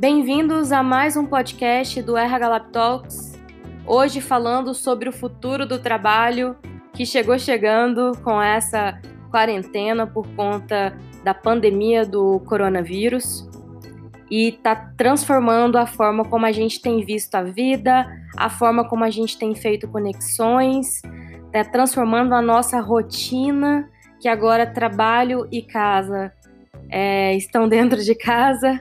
Bem-vindos a mais um podcast do RH Lab Talks. Hoje falando sobre o futuro do trabalho que chegou chegando com essa quarentena por conta da pandemia do coronavírus e está transformando a forma como a gente tem visto a vida, a forma como a gente tem feito conexões, está transformando a nossa rotina, que agora trabalho e casa é, estão dentro de casa,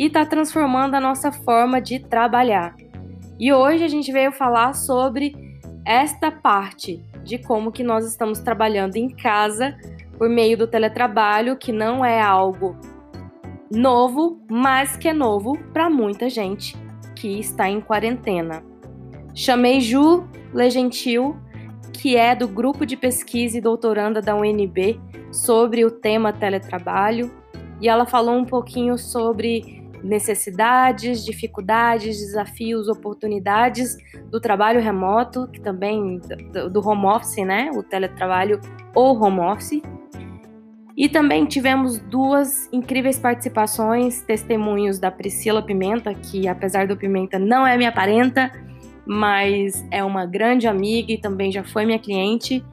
e está transformando a nossa forma de trabalhar. E hoje a gente veio falar sobre esta parte de como que nós estamos trabalhando em casa por meio do teletrabalho, que não é algo novo, mas que é novo para muita gente que está em quarentena. Chamei Ju Legentil, que é do grupo de pesquisa e doutoranda da UNB sobre o tema teletrabalho, e ela falou um pouquinho sobre necessidades, dificuldades, desafios, oportunidades do trabalho remoto, que também do home office, né? O teletrabalho ou home office. E também tivemos duas incríveis participações, testemunhos da Priscila Pimenta, que apesar do Pimenta não é minha parenta, mas é uma grande amiga e também já foi minha cliente,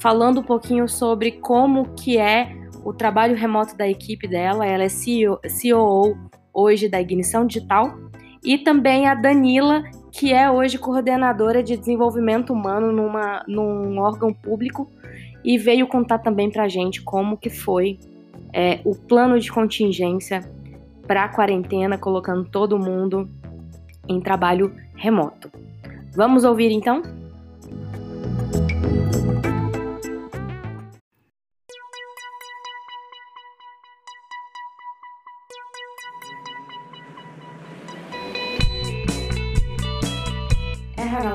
falando um pouquinho sobre como que é o trabalho remoto da equipe dela. Ela é CEO, hoje da Ignição Digital e também a Danila, que é hoje coordenadora de desenvolvimento humano numa, num órgão público e veio contar também para a gente como que foi é, o plano de contingência para a quarentena, colocando todo mundo em trabalho remoto. Vamos ouvir então?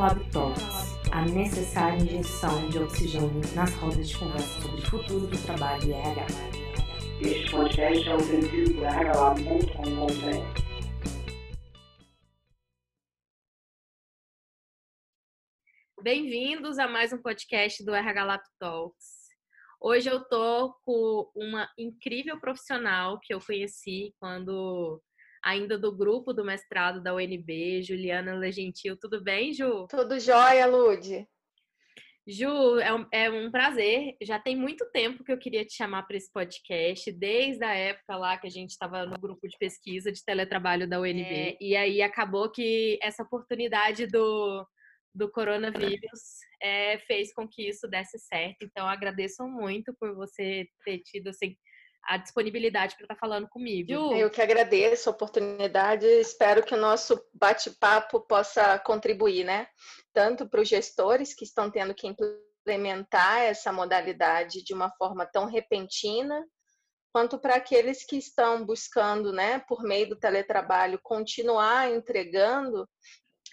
Talks, a necessária injeção de oxigênio nas rodas de conversa sobre o futuro do trabalho e RH. Este podcast é oferecido por rhlab.com.br. Bem-vindos a mais um podcast do RH Lab Talks. Hoje eu tô com uma incrível profissional que eu conheci quando ainda do grupo do mestrado da UNB, Juliana Legentil. Tudo bem, Ju? Tudo jóia, Lude. Ju, é um, é um, prazer. Já tem muito tempo que eu queria te chamar para esse podcast, desde a época lá que a gente estava no grupo de pesquisa de teletrabalho da UNB. É, e aí acabou que essa oportunidade do, do coronavírus é, fez com que isso desse certo. Então, agradeço muito por você ter tido assim, a disponibilidade para estar tá falando comigo. Eu que agradeço a oportunidade, espero que o nosso bate-papo possa contribuir, né? Tanto para os gestores que estão tendo que implementar essa modalidade de uma forma tão repentina, quanto para aqueles que estão buscando, né, por meio do teletrabalho, continuar entregando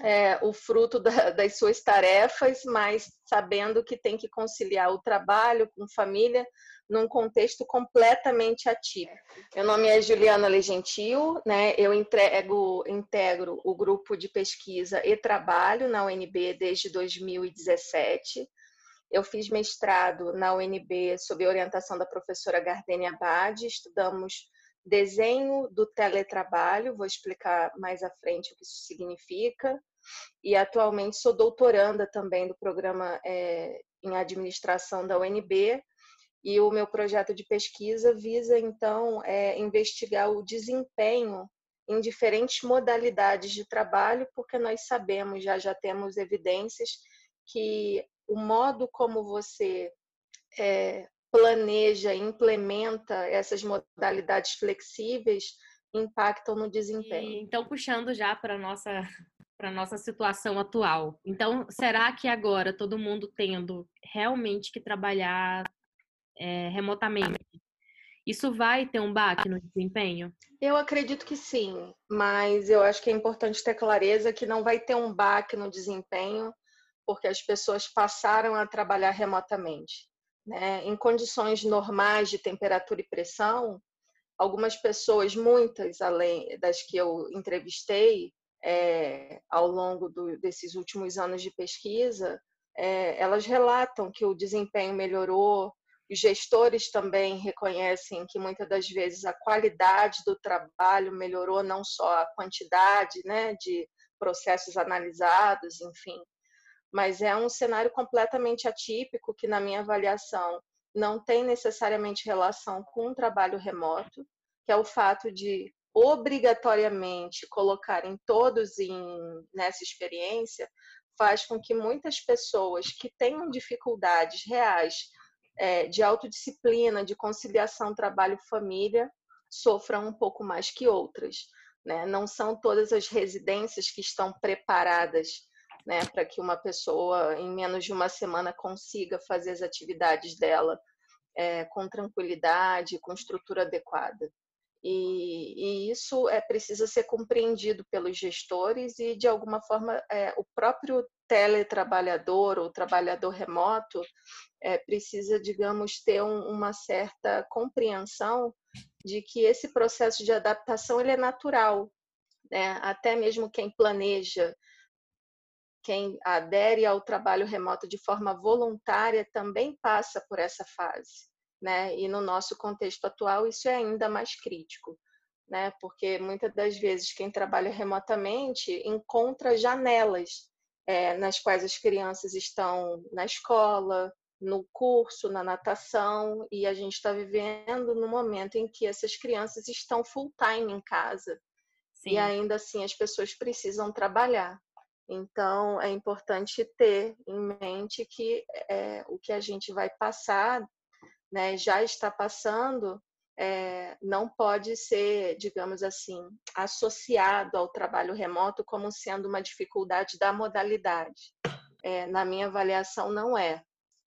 é, o fruto da, das suas tarefas, mas sabendo que tem que conciliar o trabalho com família num contexto completamente ativo. Meu nome é Juliana Legentil, né? eu entrego, integro o grupo de pesquisa e trabalho na UNB desde 2017. Eu fiz mestrado na UNB sob orientação da professora Gardenia Abad, estudamos desenho do teletrabalho, vou explicar mais à frente o que isso significa, e atualmente sou doutoranda também do programa é, em administração da UNB, e o meu projeto de pesquisa visa, então, é, investigar o desempenho em diferentes modalidades de trabalho, porque nós sabemos, já já temos evidências, que o modo como você é, planeja, implementa essas modalidades flexíveis impactam no desempenho. E, então, puxando já para a nossa para nossa situação atual. Então, será que agora todo mundo tendo realmente que trabalhar é, remotamente, isso vai ter um baque no desempenho? Eu acredito que sim, mas eu acho que é importante ter clareza que não vai ter um baque no desempenho porque as pessoas passaram a trabalhar remotamente. Né? Em condições normais de temperatura e pressão, algumas pessoas, muitas além das que eu entrevistei é, ao longo do, desses últimos anos de pesquisa, é, elas relatam que o desempenho melhorou, Os gestores também reconhecem que muitas das vezes a qualidade do trabalho melhorou, não só a quantidade né, de processos analisados, enfim, mas é um cenário completamente atípico que, na minha avaliação, não tem necessariamente relação com o trabalho remoto, que é o fato de obrigatoriamente colocarem todos em, nessa experiência, faz com que muitas pessoas que tenham dificuldades reais é, de autodisciplina, de conciliação trabalho-família, sofram um pouco mais que outras. Né? Não são todas as residências que estão preparadas né, para que uma pessoa em menos de uma semana consiga fazer as atividades dela é, com tranquilidade, com estrutura adequada. E, e, isso é precisa ser compreendido pelos gestores e de alguma forma é, o próprio teletrabalhador ou trabalhador remoto é, precisa, digamos, ter um, uma certa compreensão de que esse processo de adaptação ele é natural, né? Até mesmo quem planeja quem adere ao trabalho remoto de forma voluntária também passa por essa fase, né? E no nosso contexto atual isso é ainda mais crítico, né? Porque muitas das vezes quem trabalha remotamente encontra janelas é, nas quais as crianças estão na escola, no curso, na natação, e a gente está vivendo no momento em que essas crianças estão full time em casa. Sim. E ainda assim as pessoas precisam trabalhar. Então, é importante ter em mente que é, o que a gente vai passar, né, já está passando, é, não pode ser, digamos assim, associado ao trabalho remoto como sendo uma dificuldade da modalidade. É, na minha avaliação, não é.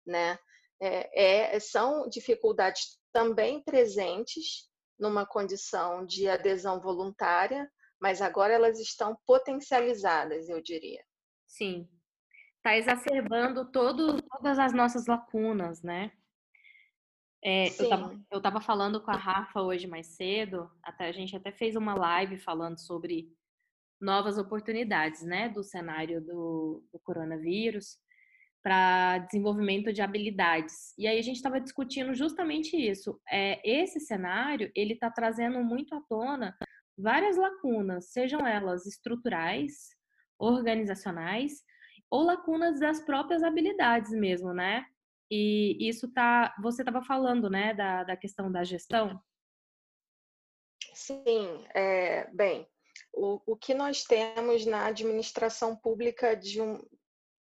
Né? É, são dificuldades também presentes numa condição de adesão voluntária, mas agora elas estão potencializadas, eu diria. Sim. Está exacerbando todo, todas as nossas lacunas, né? É, eu estava falando com a Rafa hoje mais cedo, até a gente até fez uma live falando sobre novas oportunidades, né, do cenário do, do coronavírus para desenvolvimento de habilidades. E aí a gente estava discutindo justamente isso. É, esse cenário ele está trazendo muito à tona várias lacunas, sejam elas estruturais, organizacionais ou lacunas das próprias habilidades mesmo, né? E isso tá, você estava falando, né, da, da questão da gestão? Sim, é, bem, o, o que nós temos na administração pública de um,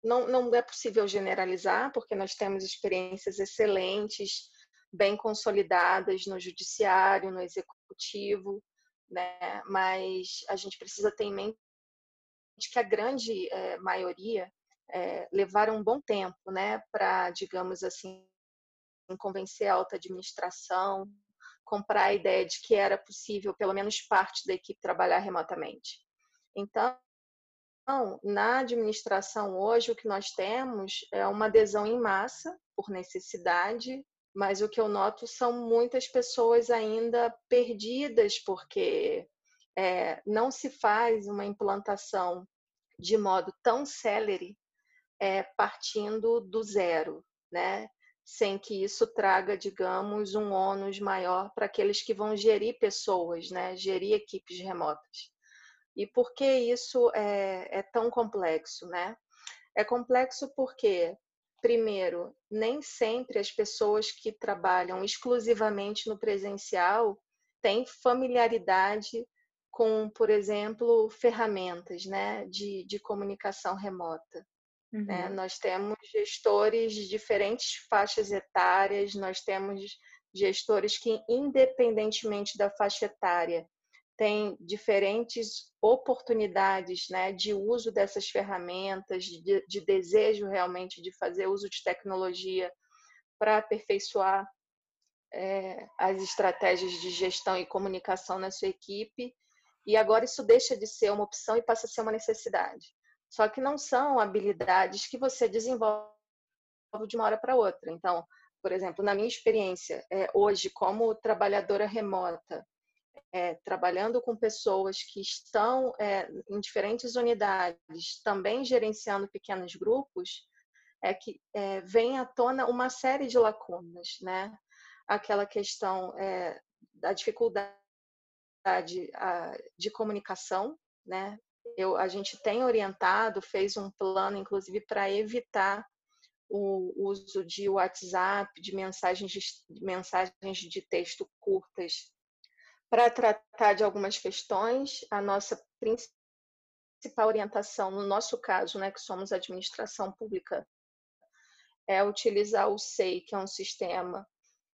não, não é possível generalizar, porque nós temos experiências excelentes, bem consolidadas no judiciário, no executivo, né? mas a gente precisa ter em mente que a grande é, maioria é, levaram um bom tempo né? para, digamos assim, convencer a alta administração, comprar a ideia de que era possível, pelo menos parte da equipe, trabalhar remotamente. Então, na administração hoje, o que nós temos é uma adesão em massa, por necessidade, mas o que eu noto são muitas pessoas ainda perdidas, porque é, não se faz uma implantação de modo tão célere, é, partindo do zero, né? sem que isso traga, digamos, um ônus maior para aqueles que vão gerir pessoas, né? gerir equipes remotas. E por que isso é, é tão complexo? Né? É complexo porque primeiro, nem sempre as pessoas que trabalham exclusivamente no presencial têm familiaridade com, por exemplo, ferramentas né, de, de comunicação remota. Né? Uhum. Né? Nós temos gestores de diferentes faixas etárias, nós temos gestores que, independentemente da faixa etária, tem diferentes oportunidades né, de uso dessas ferramentas, de, de desejo realmente de fazer uso de tecnologia para aperfeiçoar é, as estratégias de gestão e comunicação na sua equipe. E agora isso deixa de ser uma opção e passa a ser uma necessidade. Só que não são habilidades que você desenvolve de uma hora para outra. Então, por exemplo, na minha experiência, é, hoje, como trabalhadora remota, é, trabalhando com pessoas que estão é, em diferentes unidades, também gerenciando pequenos grupos, é que é, vem à tona uma série de lacunas, né? Aquela questão da dificuldade a, de comunicação, né? Eu, a gente tem orientado, fez um plano, inclusive, para evitar o uso de WhatsApp, de mensagens de, mensagens de texto curtas, para tratar de algumas questões. A nossa principal orientação, no nosso caso, né, que somos administração pública, é utilizar o SEI, que é um sistema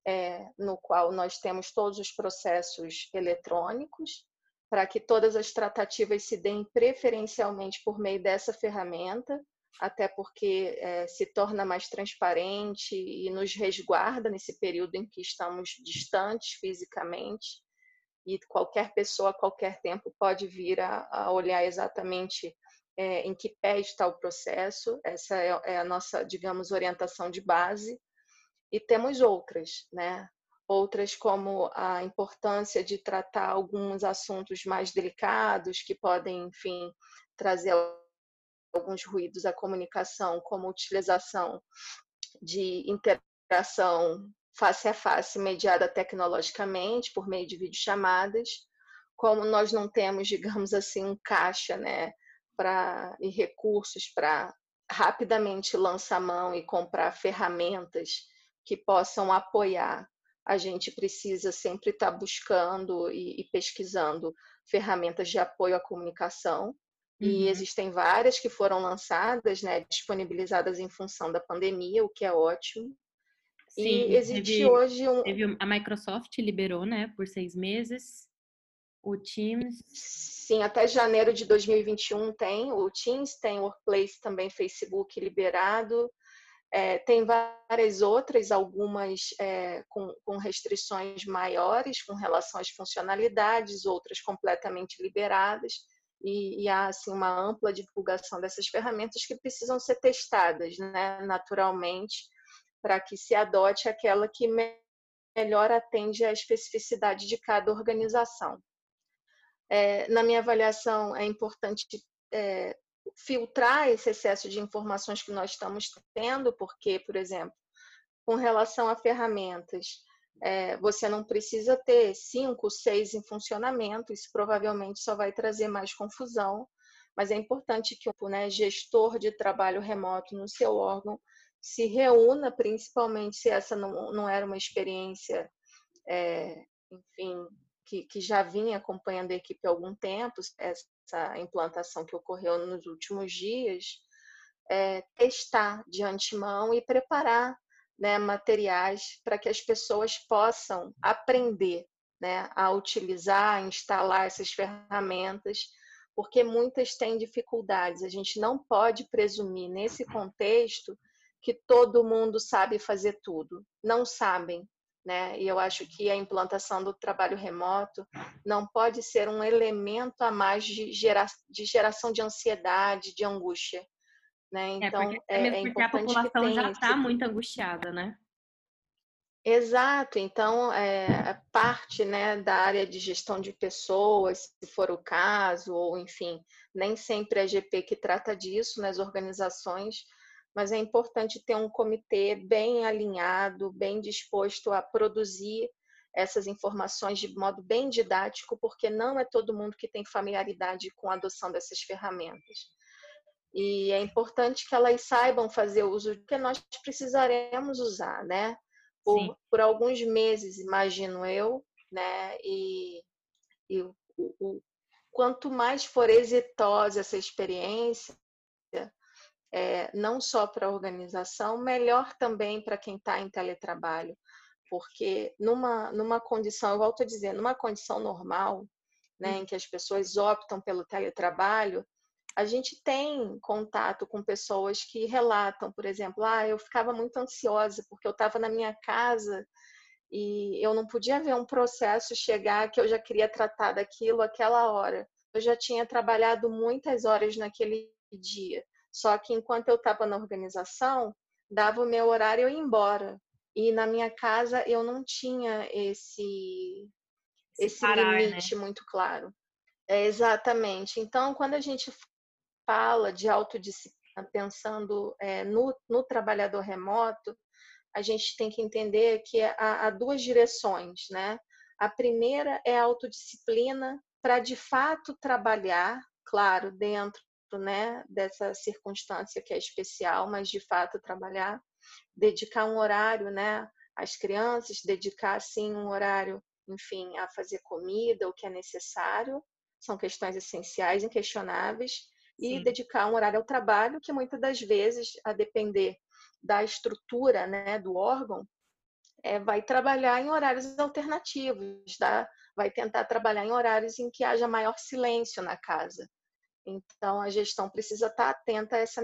é, no qual nós temos todos os processos eletrônicos, para que todas as tratativas se deem preferencialmente por meio dessa ferramenta, até porque é, se torna mais transparente e nos resguarda nesse período em que estamos distantes fisicamente e qualquer pessoa a qualquer tempo pode vir a, a olhar exatamente é, em que pé está o processo. Essa é, é a nossa, digamos, orientação de base. E temos outras, né? outras como a importância de tratar alguns assuntos mais delicados que podem, enfim, trazer alguns ruídos à comunicação, como utilização de interação face a face mediada tecnologicamente por meio de videochamadas, como nós não temos, digamos assim, um caixa, né, para e recursos para rapidamente lançar mão e comprar ferramentas que possam apoiar a gente precisa sempre estar tá buscando e, e, pesquisando ferramentas de apoio à comunicação. Uhum. E existem várias que foram lançadas, né, disponibilizadas em função da pandemia, o que é ótimo. Sim, e existe teve, hoje um. Teve a Microsoft liberou, né, por seis meses. O Teams. Sim, até janeiro de 2021 tem. O Teams tem o Workplace também, Facebook liberado. É, tem várias outras, algumas é, com, com, restrições maiores com relação às funcionalidades, outras completamente liberadas, e, e, há assim, uma ampla divulgação dessas ferramentas que precisam ser testadas né, naturalmente para que se adote aquela que me melhor atende à especificidade de cada organização. É, na minha avaliação, é importante é, filtrar esse excesso de informações que nós estamos tendo, porque, por exemplo, com relação a ferramentas, é, você não precisa ter cinco, seis em funcionamento, isso provavelmente só vai trazer mais confusão, mas é importante que o né, gestor de trabalho remoto no seu órgão se reúna, principalmente se essa não, não era uma experiência, é, enfim, que, que já vinha acompanhando a equipe há algum tempo, essa implantação que ocorreu nos últimos dias, é, testar de antemão e preparar né, materiais para que as pessoas possam aprender né, a utilizar, a instalar essas ferramentas, porque muitas têm dificuldades. A gente não pode presumir nesse contexto que todo mundo sabe fazer tudo. Não sabem, né? E eu acho que a implantação do trabalho remoto não pode ser um elemento a mais de, gera, de geração de ansiedade, de angústia. Né? É, então, é, é, é porque a população já está esse... muito angustiada, né? Exato, então é parte né, da área de gestão de pessoas, se for o caso, ou enfim, nem sempre é GP que trata disso nas organizações, mas é importante ter um comitê bem alinhado, bem disposto a produzir essas informações de modo bem didático, porque não é todo mundo que tem familiaridade com a adoção dessas ferramentas. E é importante que elas saibam fazer uso, que nós precisaremos usar, né? Por, por alguns meses, imagino eu, né? E, e o, o, quanto mais for exitosa essa experiência, é, não só para a organização, melhor também para quem está em teletrabalho, porque numa, numa condição, eu volto a dizer, numa condição normal, né, em que as pessoas optam pelo teletrabalho, a gente tem contato com pessoas que relatam, por exemplo, ah, eu ficava muito ansiosa porque eu estava na minha casa e eu não podia ver um processo chegar que eu já queria tratar daquilo aquela hora. Eu já tinha trabalhado muitas horas naquele dia. Só que enquanto eu estava na organização, dava o meu horário eu ia embora. E na minha casa eu não tinha esse, esse parar, né? limite né? muito claro. É, exatamente. Então, quando a gente fala de autodisciplina, pensando é, no, no, trabalhador remoto, a gente tem que entender que há, há duas direções, né? A primeira é a autodisciplina para de fato trabalhar, claro, dentro né, dessa circunstância que é especial, mas de fato trabalhar, dedicar um horário, né, às crianças, dedicar sim um horário, enfim, a fazer comida, o que é necessário, são questões essenciais, inquestionáveis, e dedicar um horário ao trabalho, que muitas das vezes, a depender da estrutura né, do órgão, é, vai trabalhar em horários alternativos, tá? vai tentar trabalhar em horários em que haja maior silêncio na casa. Então, a gestão precisa estar atenta a essa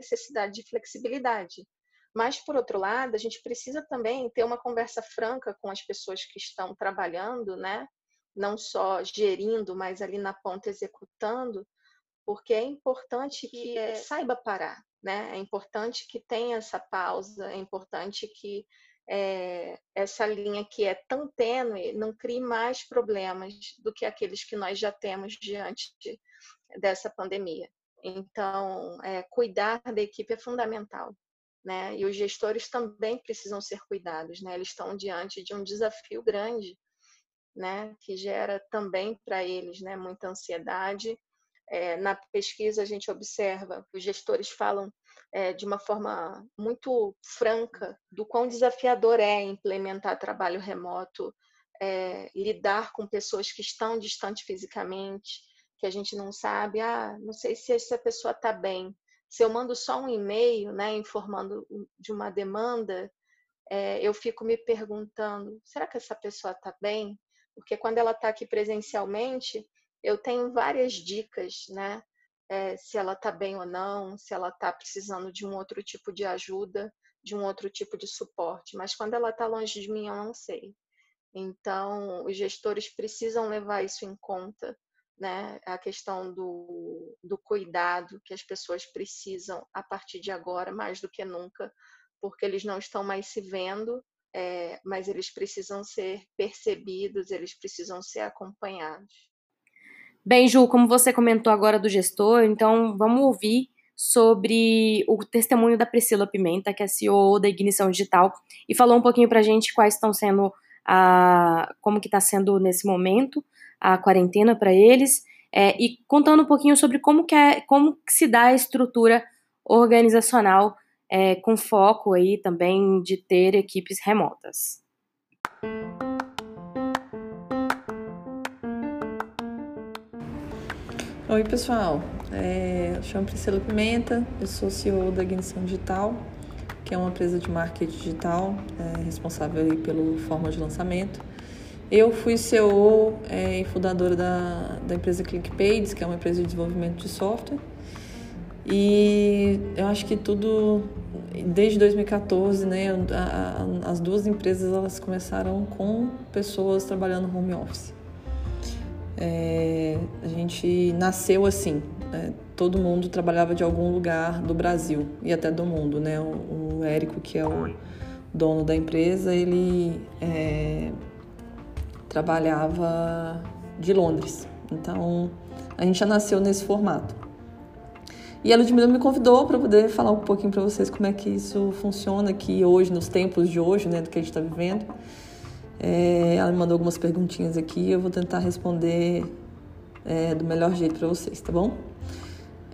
necessidade de flexibilidade. Mas, por outro lado, a gente precisa também ter uma conversa franca com as pessoas que estão trabalhando, né? não só gerindo, mas ali na ponta executando, porque é importante que é, saiba parar, né? É importante que tenha essa pausa, é importante que é, essa linha que é tão tênue não crie mais problemas do que aqueles que nós já temos diante de, dessa pandemia. Então, é, cuidar da equipe é fundamental. Né? E os gestores também precisam ser cuidados, né? Eles estão diante de um desafio grande, né? Que gera também para eles, né? Muita ansiedade é, na pesquisa, a gente observa, os gestores falam é, de uma forma muito franca do quão desafiador é implementar trabalho remoto, é, lidar com pessoas que estão distantes fisicamente, que a gente não sabe, ah, não sei se essa pessoa está bem. Se eu mando só um e-mail, né, informando de uma demanda, é, eu fico me perguntando, será que essa pessoa está bem? Porque quando ela está aqui presencialmente, eu tenho várias dicas, né? É, se ela está bem ou não, se ela está precisando de um outro tipo de ajuda, de um outro tipo de suporte. Mas quando ela está longe de mim, eu não sei. Então, os gestores precisam levar isso em conta, né? A questão do, do cuidado que as pessoas precisam a partir de agora, mais do que nunca, porque eles não estão mais se vendo, é, mas eles precisam ser percebidos, eles precisam ser acompanhados. Bem, Ju, como você comentou agora do gestor, então vamos ouvir sobre o testemunho da Priscila Pimenta, que é CEO da Ignição Digital, e falou um pouquinho para a gente quais estão sendo a, como que está sendo nesse momento a quarentena para eles, é, e contando um pouquinho sobre como que, é, como que se dá a estrutura organizacional é, com foco aí também de ter equipes remotas. Oi, pessoal. É, eu chamo Priscila Pimenta, eu sou CEO da Ignição Digital, que é uma empresa de marketing digital é, responsável aí pelo forma de lançamento. Eu fui CEO é, e fundadora da, da empresa ClickPages, que é uma empresa de desenvolvimento de software. E eu acho que tudo, desde 2014, né, a, a, as duas empresas elas começaram com pessoas trabalhando home office. É, a gente nasceu assim, né? todo mundo trabalhava de algum lugar do Brasil e até do mundo, né? O, o Érico, que é o dono da empresa, ele é, trabalhava de Londres. Então, a gente já nasceu nesse formato. E a Ludmilla me convidou para poder falar um pouquinho para vocês como é que isso funciona aqui hoje, nos tempos de hoje, né, do que a gente está vivendo. É, ela me mandou algumas perguntinhas aqui, eu vou tentar responder é, do melhor jeito para vocês, tá bom?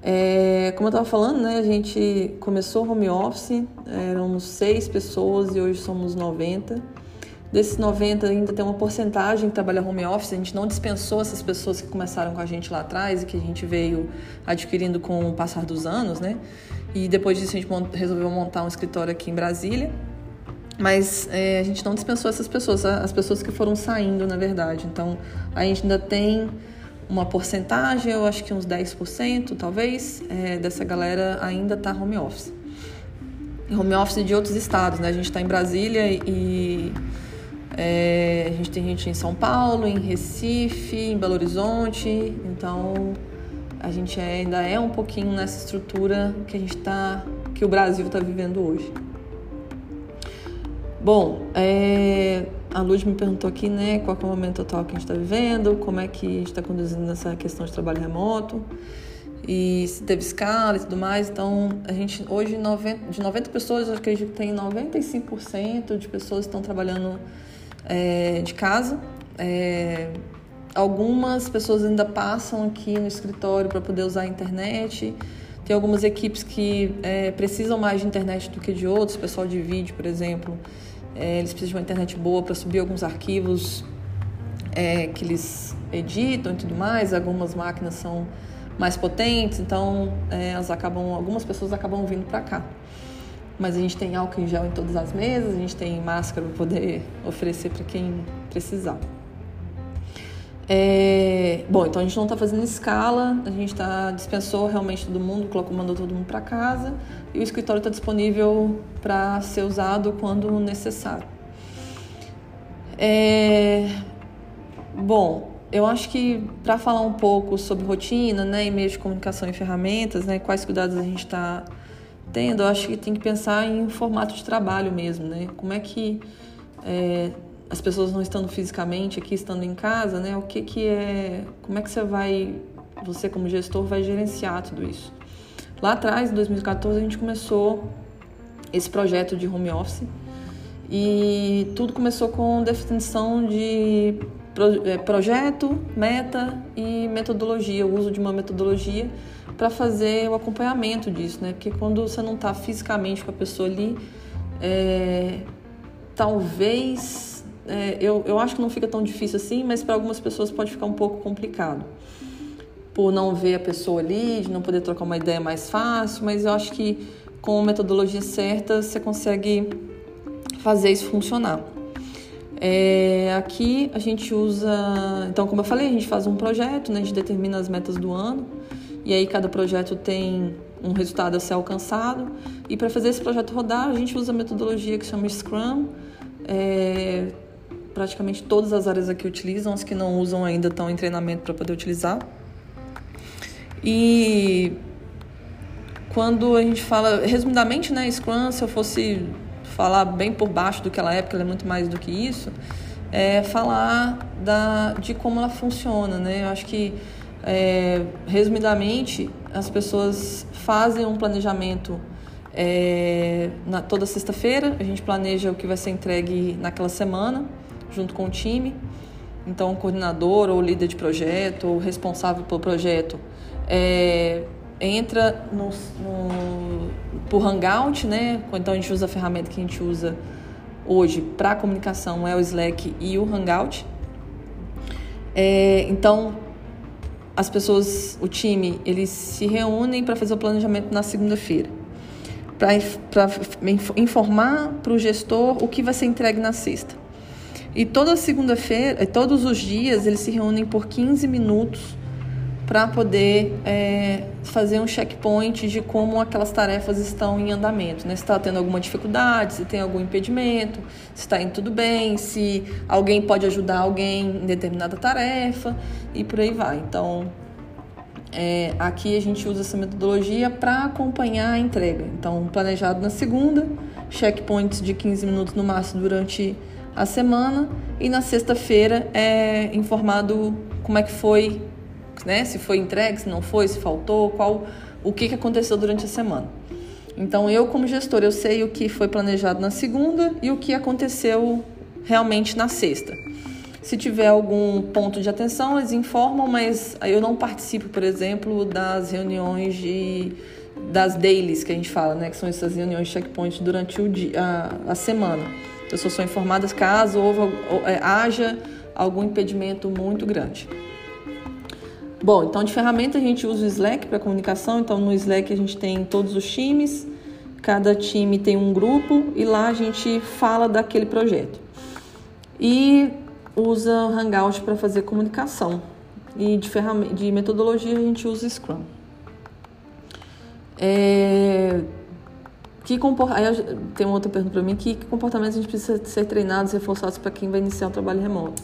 É, como eu estava falando, né, a gente começou home office, éramos seis pessoas e hoje somos 90. Desses 90 ainda tem uma porcentagem que trabalha home office, a gente não dispensou essas pessoas que começaram com a gente lá atrás e que a gente veio adquirindo com o passar dos anos, né? E depois disso a gente resolveu montar um escritório aqui em Brasília. Mas é, a gente não dispensou essas pessoas, as pessoas que foram saindo, na verdade. Então, a gente ainda tem uma porcentagem, eu acho que uns 10%, talvez, é, dessa galera ainda está home office. Home office de outros estados, né? A gente está em Brasília e é, a gente tem gente em São Paulo, em Recife, em Belo Horizonte. Então, a gente ainda é um pouquinho nessa estrutura que a gente está, que o Brasil está vivendo hoje. Bom, é, a Luz me perguntou aqui, né, qual é o momento atual que a gente está vivendo, como é que a gente está conduzindo essa questão de trabalho remoto. e se teve escala e tudo mais. Então, a gente hoje, 90, de 90 pessoas, eu acredito que tem 95% de pessoas que estão trabalhando é, de casa. É, algumas pessoas ainda passam aqui no escritório para poder usar a internet. Tem algumas equipes que é, precisam mais de internet do que de outros, pessoal de vídeo, por exemplo. É, eles precisam de uma internet boa para subir alguns arquivos é, que eles editam e tudo mais. Algumas máquinas são mais potentes, então é, elas acabam, algumas pessoas acabam vindo para cá. Mas a gente tem álcool em gel em todas as mesas, a gente tem máscara para poder oferecer para quem precisar. É, bom, então a gente não está fazendo escala, a gente tá, dispensou realmente todo mundo, colocou, mandou todo mundo para casa e o escritório está disponível para ser usado quando necessário. É, bom, eu acho que para falar um pouco sobre rotina, né, e meios de comunicação e ferramentas, né, quais cuidados a gente está tendo, eu acho que tem que pensar em formato de trabalho mesmo, né? Como é que é, as pessoas não estando fisicamente aqui, estando em casa, né? O que que é, como é que você vai, você como gestor vai gerenciar tudo isso? Lá atrás, em 2014, a gente começou esse projeto de home office e tudo começou com definição de é, projeto, meta e metodologia, o uso de uma metodologia para fazer o acompanhamento disso, né? Porque quando você não está fisicamente com a pessoa ali, é, talvez é, eu, eu acho que não fica tão difícil assim, mas para algumas pessoas pode ficar um pouco complicado. Por não ver a pessoa ali, de não poder trocar uma ideia mais fácil, mas eu acho que com a metodologia certa você consegue fazer isso funcionar. É, aqui a gente usa, então como eu falei, a gente faz um projeto, né, a gente determina as metas do ano e aí cada projeto tem um resultado a ser alcançado e para fazer esse projeto rodar a gente usa a metodologia que chama Scrum. É, praticamente todas as áreas aqui utilizam, as que não usam ainda estão em treinamento para poder utilizar. E quando a gente fala, resumidamente, né, Scrum, se eu fosse falar bem por baixo do que ela é, porque ela é muito mais do que isso, é falar da, de como ela funciona, né? Eu acho que, é, resumidamente, as pessoas fazem um planejamento é, na, toda sexta-feira, a gente planeja o que vai ser entregue naquela semana junto com o time. Então, o coordenador ou líder de projeto ou responsável pelo projeto é, entra no, no, por Hangout, né? Então, a gente usa a ferramenta que a gente usa hoje para comunicação é o Slack e o Hangout. É, então, as pessoas, o time, eles se reúnem para fazer o planejamento na segunda-feira, para informar para o gestor o que vai ser entregue na sexta. E toda segunda-feira, todos os dias, eles se reúnem por 15 minutos para poder é, fazer um checkpoint de como aquelas tarefas estão em andamento. Né? Se está tendo alguma dificuldade, se tem algum impedimento, se está indo tudo bem, se alguém pode ajudar alguém em determinada tarefa e por aí vai. Então, é, aqui a gente usa essa metodologia para acompanhar a entrega. Então, planejado na segunda, checkpoints de 15 minutos no máximo durante a semana e na sexta-feira é informado como é que foi, né? Se foi entregue, se não foi, se faltou, qual o que, que aconteceu durante a semana. Então eu como gestor eu sei o que foi planejado na segunda e o que aconteceu realmente na sexta. Se tiver algum ponto de atenção, eles informam, mas eu não participo, por exemplo, das reuniões de das dailies que a gente fala, né, que são essas reuniões de checkpoint durante o dia, a, a semana. Eu só sou informada caso houve, é, haja algum impedimento muito grande. Bom, então de ferramenta a gente usa o Slack para comunicação. Então no Slack a gente tem todos os times, cada time tem um grupo e lá a gente fala daquele projeto. E usa Hangout para fazer comunicação. E de, ferramenta, de metodologia a gente usa Scrum. É, que comport... Aí tem uma outra pergunta para mim: que, que comportamentos a gente precisa ser treinados, reforçados para quem vai iniciar o trabalho remoto?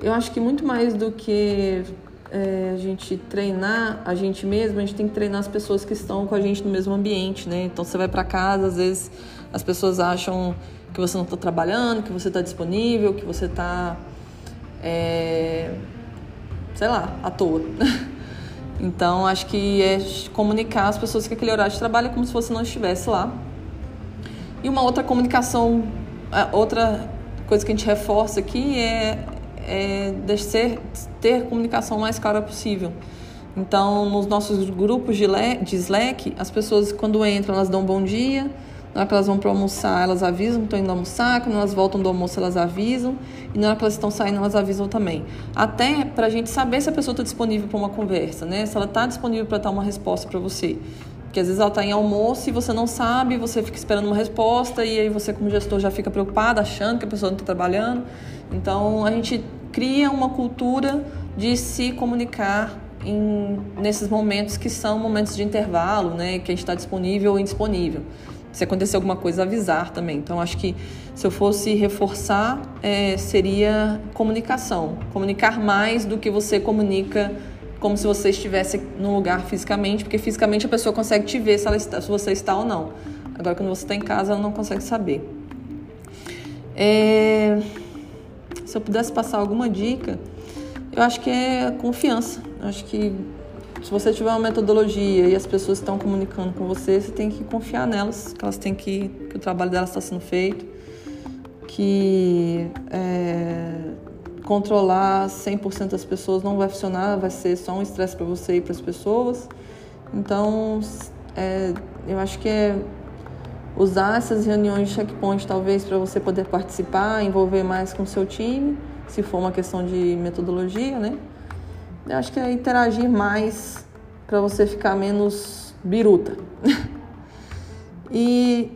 Eu acho que muito mais do que é, a gente treinar a gente mesmo, a gente tem que treinar as pessoas que estão com a gente no mesmo ambiente, né? Então você vai para casa, às vezes as pessoas acham que você não está trabalhando, que você está disponível, que você está, é, sei lá, à toa. Então, acho que é comunicar às pessoas que aquele horário de trabalho é como se você não estivesse lá. E uma outra comunicação, outra coisa que a gente reforça aqui é, é ser, ter comunicação mais clara possível. Então, nos nossos grupos de, de Slack, as pessoas, quando entram, elas dão um bom dia, na hora que elas vão para almoçar, elas avisam que estão indo almoçar, quando elas voltam do almoço, elas avisam, e na hora que elas estão saindo, elas avisam também. Até para a gente saber se a pessoa está disponível para uma conversa, né? Se ela está disponível para dar uma resposta para você. Porque às vezes ela está em almoço e você não sabe, você fica esperando uma resposta, e aí você, como gestor, já fica preocupado, achando que a pessoa não está trabalhando. Então, a gente cria uma cultura de se comunicar em, nesses momentos que são momentos de intervalo, né? Que está disponível ou indisponível se acontecer alguma coisa, avisar também. Então, acho que se eu fosse reforçar, é, seria comunicação. Comunicar mais do que você comunica como se você estivesse num lugar fisicamente, porque fisicamente a pessoa consegue te ver se, está, se você está ou não. Agora, quando você está em casa, ela não consegue saber. É, se eu pudesse passar alguma dica, eu acho que é confiança. Eu acho que se você tiver uma metodologia e as pessoas estão comunicando com você, você tem que confiar nelas, que elas têm que, que o trabalho delas está sendo feito, que é, controlar 100% das pessoas não vai funcionar, vai ser só um estresse para você e para as pessoas. Então, é, eu acho que é usar essas reuniões de checkpoint talvez para você poder participar, envolver mais com o seu time, se for uma questão de metodologia, né? Eu acho que é interagir mais para você ficar menos biruta. e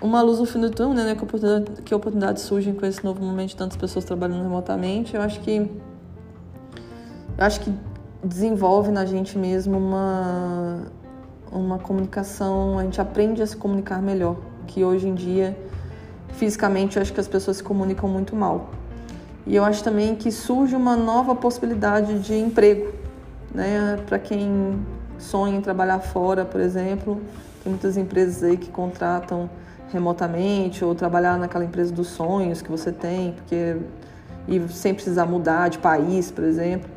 uma luz no fim do túnel, né? Que, oportunidade, oportunidades surgem com esse novo momento de tantas pessoas trabalhando remotamente. Eu acho que eu acho que desenvolve na gente mesmo uma uma comunicação, a gente aprende a se comunicar melhor, que hoje em dia fisicamente eu acho que as pessoas se comunicam muito mal. E eu acho também que surge uma nova possibilidade de emprego, né? Para quem sonha em trabalhar fora, por exemplo, tem muitas empresas aí que contratam remotamente ou trabalhar naquela empresa dos sonhos que você tem, porque e sem precisar mudar de país, por exemplo,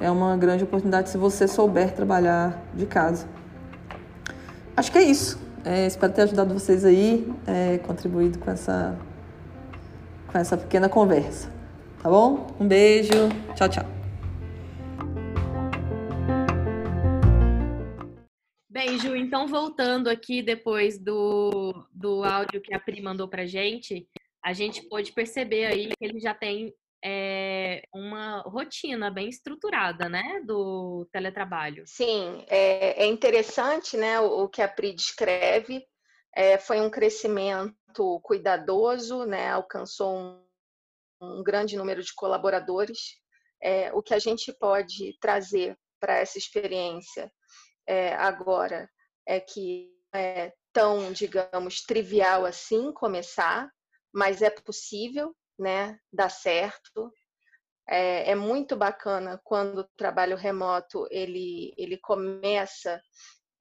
é uma grande oportunidade se você souber trabalhar de casa. Acho que é isso. É, espero ter ajudado vocês aí, é, contribuído com essa, com essa pequena conversa. Tá bom? Um beijo. Tchau, tchau. Bem, Ju, então voltando aqui depois do, do áudio que a Pri mandou pra gente, a gente pôde perceber aí que ele já tem é, uma rotina bem estruturada, né, do teletrabalho. Sim, é, é interessante, né, o, o, que a Pri descreve, é, foi um crescimento cuidadoso, né, alcançou um um grande número de colaboradores. É, o que a gente pode trazer para essa experiência é, agora é que é tão, digamos, trivial assim começar, mas é possível, né, dar certo. É, é muito bacana quando o trabalho remoto ele, ele começa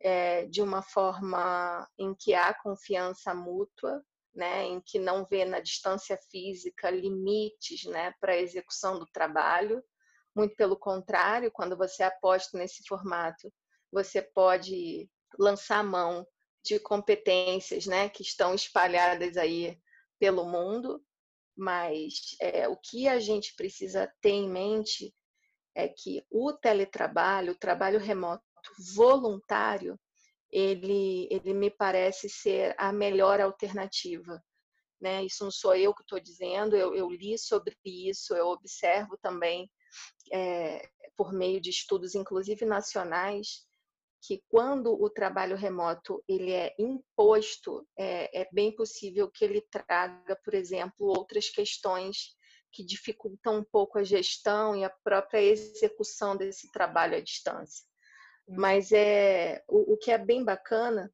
é, de uma forma em que há confiança mútua, né, em que não vê na distância física limites né, para a execução do trabalho. Muito pelo contrário, quando você aposta nesse formato, você pode lançar mão de competências né, que estão espalhadas aí pelo mundo, mas é, o que a gente precisa ter em mente é que o teletrabalho, o trabalho remoto voluntário, ele, ele me parece ser a melhor alternativa. Né? Isso não sou eu que estou dizendo, eu, eu, li sobre isso, eu observo também, é, por meio de estudos, inclusive nacionais, que quando o trabalho remoto ele é imposto, é, é bem possível que ele traga, por exemplo, outras questões que dificultam um pouco a gestão e a própria execução desse trabalho à distância. Mas é o, o que é bem bacana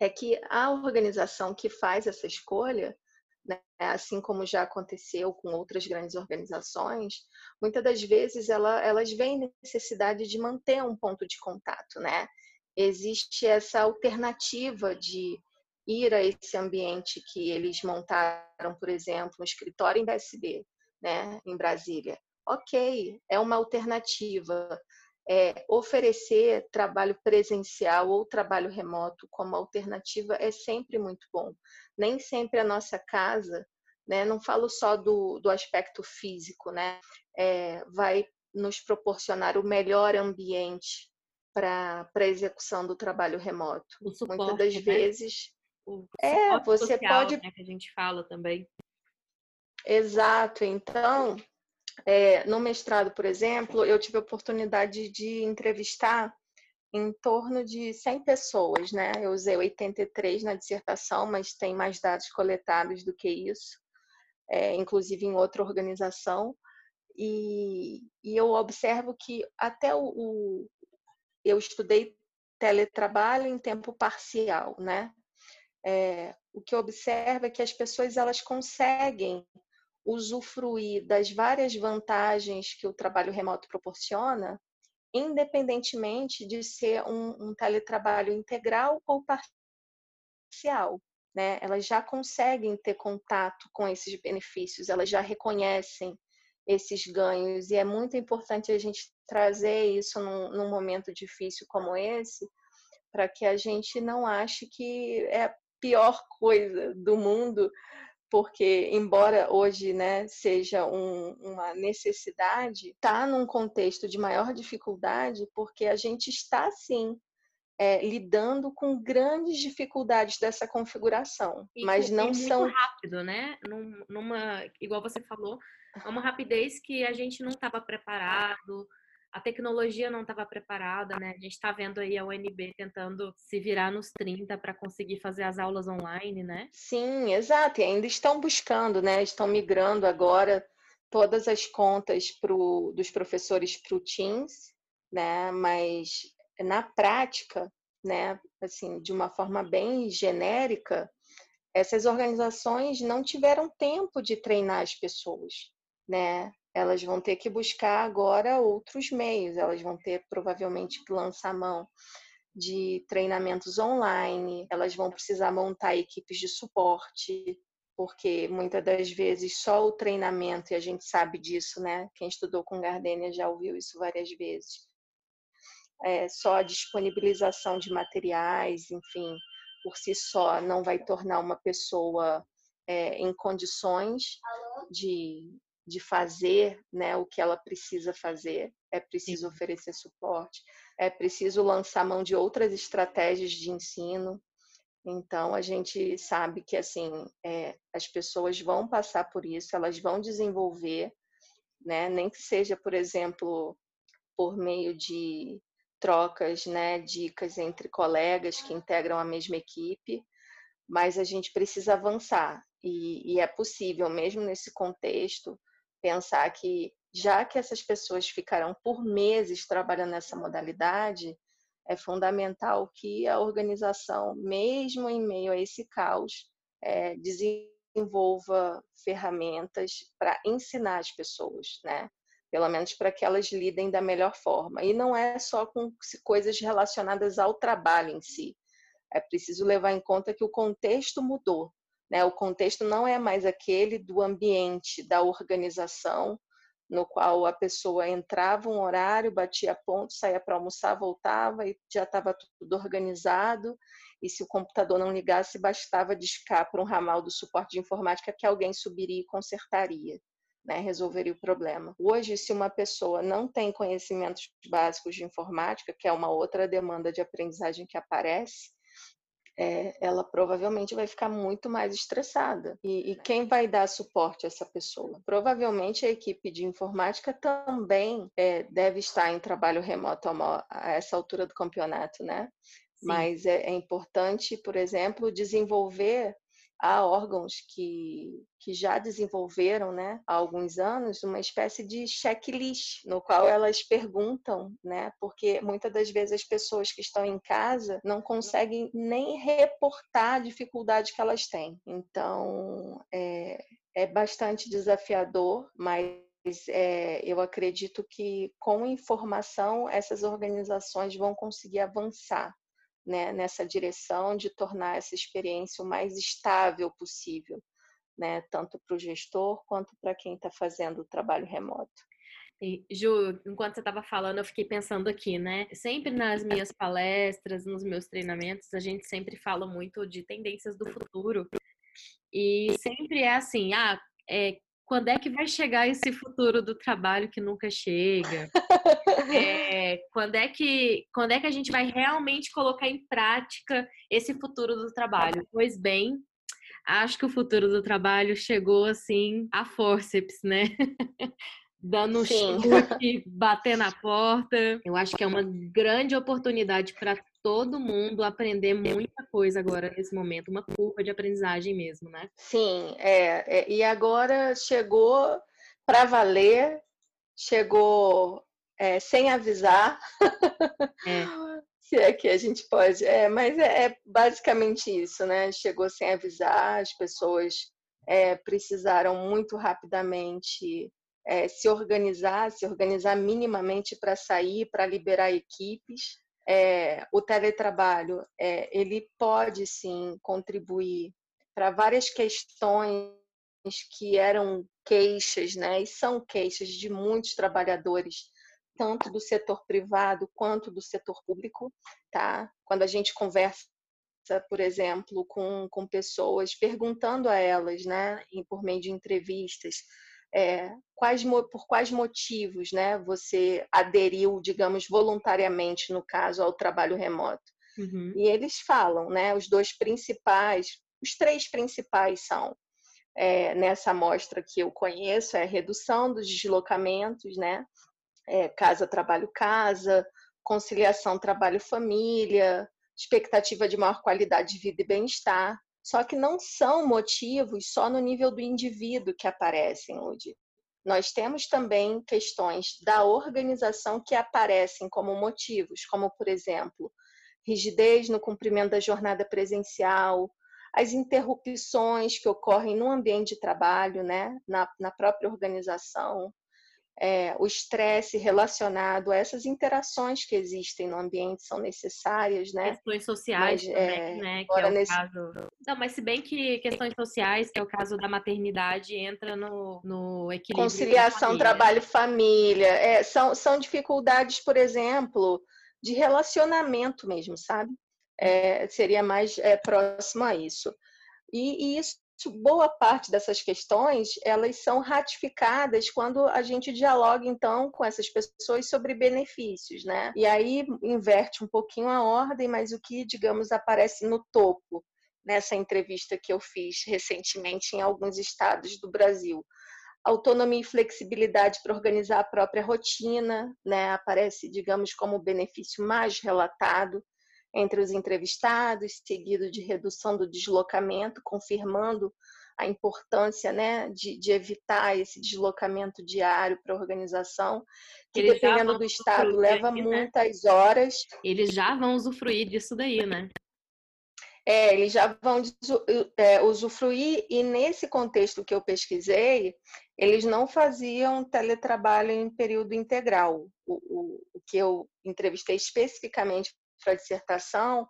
é que a organização que faz essa escolha, né, assim como já aconteceu com outras grandes organizações, muitas das vezes ela, elas veem necessidade de manter um ponto de contato, né? Existe essa alternativa de ir a esse ambiente que eles montaram, por exemplo, um escritório em BSB, né, em Brasília. Ok, é uma alternativa, é, oferecer trabalho presencial ou trabalho remoto como alternativa é sempre muito bom. Nem sempre a nossa casa, né, não falo só do, do aspecto físico, né, é, vai nos proporcionar o melhor ambiente para a execução do trabalho remoto. Suporte, Muitas das né? vezes. O é, você social, pode. Né, que a gente fala também. Exato. Então, é, no mestrado, por exemplo, eu tive a oportunidade de entrevistar em torno de 100 pessoas, né? Eu usei 83 na dissertação, mas tem mais dados coletados do que isso, é, inclusive em outra organização. E, e, eu observo que até o, o, eu estudei teletrabalho em tempo parcial, né? É, o que eu observo é que as pessoas elas conseguem usufruir das várias vantagens que o trabalho remoto proporciona, independentemente de ser um, um teletrabalho integral ou parcial. Né? Elas já conseguem ter contato com esses benefícios, elas já reconhecem esses ganhos, e é muito importante a gente trazer isso num, num momento difícil como esse, para que a gente não ache que é a pior coisa do mundo porque embora hoje né, seja um, uma necessidade, está num contexto de maior dificuldade, porque a gente está sim é, lidando com grandes dificuldades dessa configuração, e, mas não e são muito rápido, né? Num, numa, igual você falou, é uma rapidez que a gente não estava preparado a tecnologia não estava preparada, né? A gente está vendo aí a UNB tentando se virar nos 30 para conseguir fazer as aulas online, né? Sim, exato. E ainda estão buscando, né? Estão migrando agora todas as contas pro, dos professores para o Teams, né? Mas na prática, né? Assim, de uma forma bem genérica, essas organizações não tiveram tempo de treinar as pessoas, né? Elas vão ter que buscar agora outros meios, elas vão ter provavelmente que lançar mão de treinamentos online, elas vão precisar montar equipes de suporte, porque muitas das vezes só o treinamento, e a gente sabe disso, né? Quem estudou com Gardenia já ouviu isso várias vezes. É, só a disponibilização de materiais, enfim, por si só não vai tornar uma pessoa é, em condições de de fazer né, o que ela precisa fazer, é preciso Sim. oferecer suporte, é preciso lançar mão de outras estratégias de ensino. Então, a gente sabe que assim é, as pessoas vão passar por isso, elas vão desenvolver, né, nem que seja, por exemplo, por meio de trocas, né, dicas entre colegas que integram a mesma equipe, mas a gente precisa avançar e, e é possível, mesmo nesse contexto, pensar que já que essas pessoas ficarão por meses trabalhando nessa modalidade, é fundamental que a organização, mesmo em meio a esse caos, é, desenvolva ferramentas para ensinar as pessoas, né? Pelo menos para que elas lidem da melhor forma. E não é só com coisas relacionadas ao trabalho em si. É preciso levar em conta que o contexto mudou. Né? O contexto não é mais aquele do ambiente, da organização, no qual a pessoa entrava um horário, batia ponto, saía para almoçar, voltava e já estava tudo organizado. E se o computador não ligasse, bastava discar para um ramal do suporte de informática que alguém subiria e consertaria. Né, resolveria o problema. Hoje, se uma pessoa não tem conhecimentos básicos de informática, que é uma outra demanda de aprendizagem que aparece, é, ela provavelmente vai ficar muito mais estressada. E, e, quem vai dar suporte a essa pessoa? Provavelmente a equipe de informática também é, deve estar em trabalho remoto a, essa altura do campeonato, né? Sim. Mas é, é importante, por exemplo, desenvolver há órgãos que, que já desenvolveram né, há alguns anos uma espécie de checklist, no qual elas perguntam, né, porque muitas das vezes as pessoas que estão em casa não conseguem nem reportar a dificuldade que elas têm. Então, é, é bastante desafiador, mas é, eu acredito que com informação essas organizações vão conseguir avançar né, nessa direção de tornar essa experiência o mais estável possível, né, tanto para o gestor quanto para quem está fazendo o trabalho remoto. Ju, enquanto você estava falando, eu fiquei pensando aqui, né? Sempre nas minhas palestras, nos meus treinamentos, a gente sempre fala muito de tendências do futuro. E sempre é assim, ah, é, quando é que vai chegar esse futuro do trabalho que nunca chega? É, quando, é que, quando é que a gente vai realmente colocar em prática esse futuro do trabalho? Pois bem, acho que o futuro do trabalho chegou assim a forceps, né? dando Sim. chute, bater na porta. Eu acho que é uma grande oportunidade para todo mundo aprender muita coisa agora nesse momento, uma curva de aprendizagem mesmo, né? Sim, é, é e agora chegou para valer, chegou é, sem avisar. É. Se é que a gente pode. É, mas é, é, basicamente isso, né? Chegou sem avisar, as pessoas é, precisaram muito rapidamente é, se organizar, se organizar minimamente para sair, para liberar equipes. É, o teletrabalho é, ele pode sim contribuir para várias questões que eram queixas, né, e são queixas de muitos trabalhadores, tanto do setor privado quanto do setor público, tá? Quando a gente conversa, por exemplo, com, com pessoas, perguntando a elas, né, por meio de entrevistas, é, quais, por quais motivos né, você aderiu, digamos, voluntariamente, no caso, ao trabalho remoto. Uhum. E eles falam, né, os dois principais, os três principais são, é, nessa amostra que eu conheço, é a redução dos deslocamentos, né, é, casa, trabalho, casa, conciliação, trabalho, família, expectativa de maior qualidade de vida e bem-estar, só que não são motivos só no nível do indivíduo que aparecem, Ludi. Nós temos também questões da organização que aparecem como motivos, como, por exemplo, rigidez no cumprimento da jornada presencial, as interrupções que ocorrem no ambiente de trabalho, né, na, na própria organização, é, o estresse relacionado a essas interações que existem no ambiente são necessárias, né? Questões sociais mas, também, é, né? Que é o nesse... caso. Não, mas se bem que questões sociais, que é o caso da maternidade, entra no, no equilíbrio. Conciliação, trabalho-família. É, são, são dificuldades, por exemplo, de relacionamento mesmo, sabe? É, seria mais próximo a isso. E, e, isso boa parte dessas questões elas são ratificadas quando a gente dialoga então com essas pessoas sobre benefícios, né? E aí inverte um pouquinho a ordem, mas o que digamos aparece no topo nessa entrevista que eu fiz recentemente em alguns estados do Brasil. Autonomia e flexibilidade para organizar a própria rotina, né? Aparece, digamos, como o benefício mais relatado entre os entrevistados, seguido de redução do deslocamento, confirmando a importância né, de, de evitar esse deslocamento diário para a organização, que Eles dependendo do estado leva aqui, né? muitas né? horas. Eles já vão usufruir disso daí, né? É, eles já vão é, usufruir, e nesse contexto que eu pesquisei, eles não faziam teletrabalho em período integral. O, o, o que eu entrevistei especificamente para a dissertação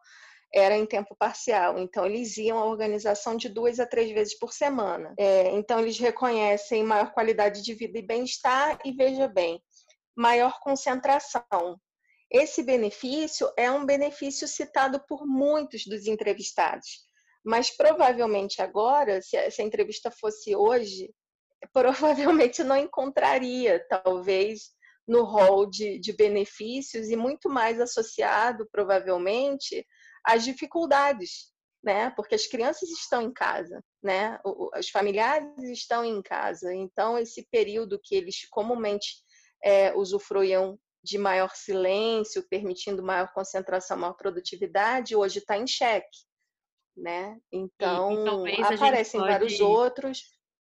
era em tempo parcial. Então, eles iam à organização de duas a três vezes por semana. É, então, eles reconhecem maior qualidade de vida e bem-estar e, veja bem, maior concentração. Esse benefício é um benefício citado por muitos dos entrevistados, mas provavelmente agora, se essa entrevista fosse hoje, provavelmente não encontraria, talvez, no rol de, de benefícios e muito mais associado, provavelmente, às dificuldades, né? Porque as crianças estão em casa, né? Os familiares estão em casa. Então, esse período que eles comumente é, usufruíam de maior silêncio, permitindo maior concentração, maior produtividade, hoje está em xeque, né? Então, e, e aparecem pode, vários outros.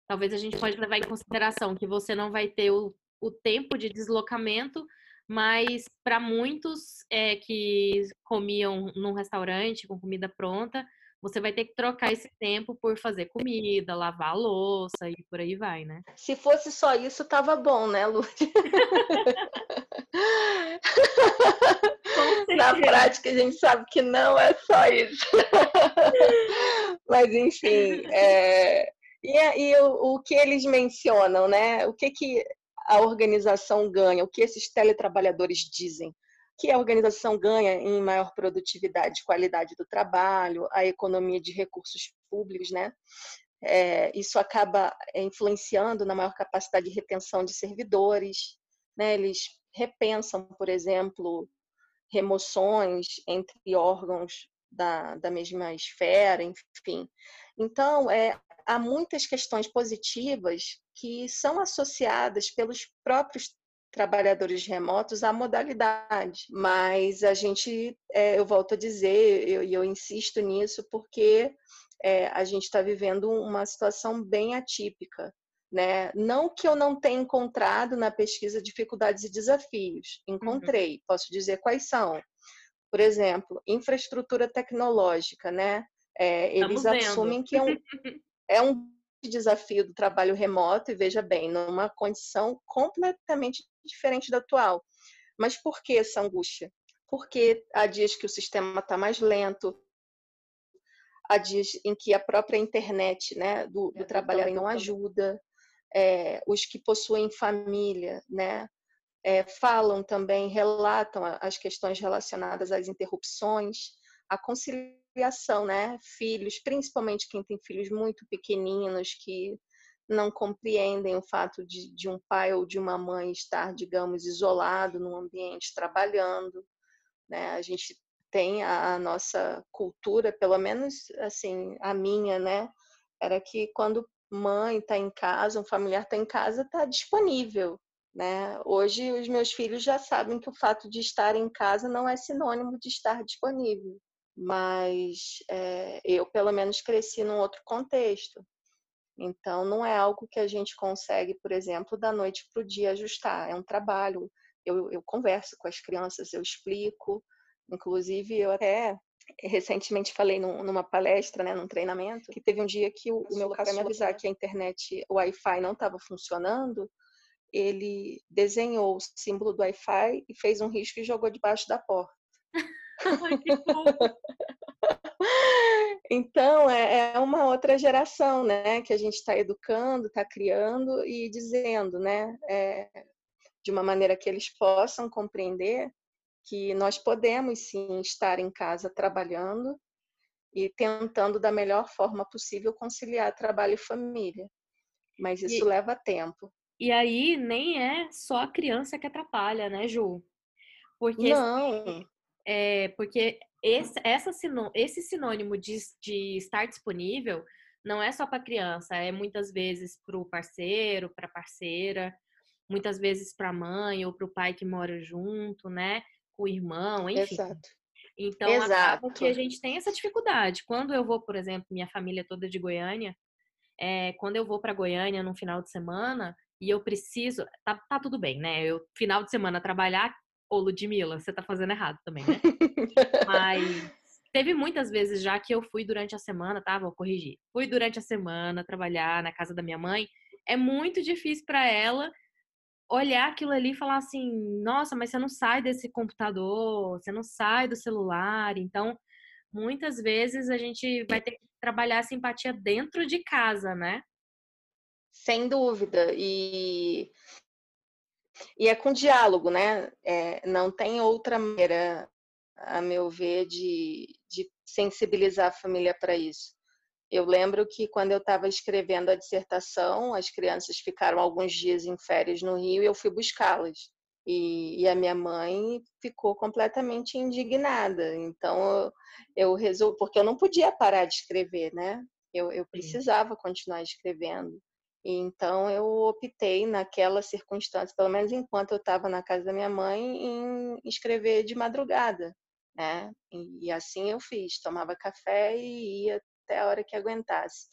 Talvez a gente pode levar em consideração que você não vai ter o o tempo de deslocamento, mas para muitos é, que comiam num restaurante com comida pronta, você vai ter que trocar esse tempo por fazer comida, lavar a louça e por aí vai, né? Se fosse só isso, tava bom, né, Lu? Na prática, a gente sabe que não é só isso. Mas, enfim, é... e, e o, o, que eles mencionam, né? O que que a organização ganha, o que esses teletrabalhadores dizem que a organização ganha em maior produtividade, qualidade do trabalho, a economia de recursos públicos, né? É, isso acaba influenciando na maior capacidade de retenção de servidores, né? Eles repensam, por exemplo, remoções entre órgãos da, da mesma esfera, enfim. Então, é, há muitas questões positivas que são associadas pelos próprios trabalhadores remotos à modalidade, mas a gente, é, eu volto a dizer, e eu, eu, insisto nisso, porque é, a gente está vivendo uma situação bem atípica. Né? Não que eu não tenha encontrado na pesquisa dificuldades e desafios, uhum. encontrei, uhum. posso dizer quais são. Por exemplo, infraestrutura tecnológica, né? É, eles vendo. assumem que é um, é um desafio do trabalho remoto, e veja bem, numa condição completamente diferente da atual. Mas por que essa angústia? Porque há dias que o sistema está mais lento, há dias em que a própria internet né, do, do é, trabalhador não ajuda, é, os que possuem família, né, é, falam também, relatam as questões relacionadas às interrupções, a conciliação, né, filhos, principalmente quem tem filhos muito pequeninos que não compreendem o fato de, de um pai ou de uma mãe estar, digamos, isolado num ambiente trabalhando, né? A gente tem a, a nossa cultura, pelo menos assim, a minha, né? Era que quando mãe está em casa, um familiar está em casa, está disponível. Né? Hoje, os meus filhos já sabem que o fato de estar em casa não é sinônimo de estar disponível, mas é, eu, pelo menos, cresci num outro contexto. Então, não é algo que a gente consegue, por exemplo, da noite para o dia ajustar. É um trabalho. Eu, eu converso com as crianças, eu explico. Inclusive, eu até recentemente falei num, numa palestra, né, num treinamento, que teve um dia que o, o meu cara me avisar que a internet, o Wi-Fi não estava funcionando, ele desenhou o símbolo do Wi-Fi e fez um risco e jogou debaixo da porta. então, é, é, uma outra geração, né, que a gente está educando, está criando e dizendo, né, é, de uma maneira que eles possam compreender que nós podemos sim estar em casa trabalhando e tentando da melhor forma possível conciliar trabalho e família. Mas isso e, leva tempo. E aí nem é só a criança que atrapalha, né, Ju? Porque não. É, porque esse, essa, esse sinônimo de, de estar disponível não é só para criança, é muitas vezes para o parceiro, para a parceira, muitas vezes para a mãe ou para o pai que mora junto, né? Com o irmão, enfim. Exato. Então, Exato. acaba que a gente tem essa dificuldade. Quando eu vou, por exemplo, minha família toda de Goiânia, é, quando eu vou para Goiânia no final de semana e eu preciso, tá, tá tudo bem, né? Eu final de semana trabalhar, Ô, Ludmilla, você tá fazendo errado também, né? Mas teve muitas vezes já que eu fui durante a semana, tá? Vou corrigir. Fui durante a semana trabalhar na casa da minha mãe. É muito difícil para ela olhar aquilo ali e falar assim: nossa, mas você não sai desse computador, você não sai do celular. Então, muitas vezes a gente vai ter que trabalhar a simpatia dentro de casa, né? Sem dúvida. E e é com diálogo, né? É, não tem outra maneira, a meu ver, de, de sensibilizar a família para isso. Eu lembro que quando eu estava escrevendo a dissertação, as crianças ficaram alguns dias em férias no Rio e eu fui buscá-las. E, e, a minha mãe ficou completamente indignada. Então eu, eu resolvi, porque eu não podia parar de escrever, né? Eu, eu precisava continuar escrevendo. Então eu optei naquela circunstância, pelo menos enquanto eu estava na casa da minha mãe, em escrever de madrugada, né? E assim eu fiz, tomava café e ia até a hora que aguentasse.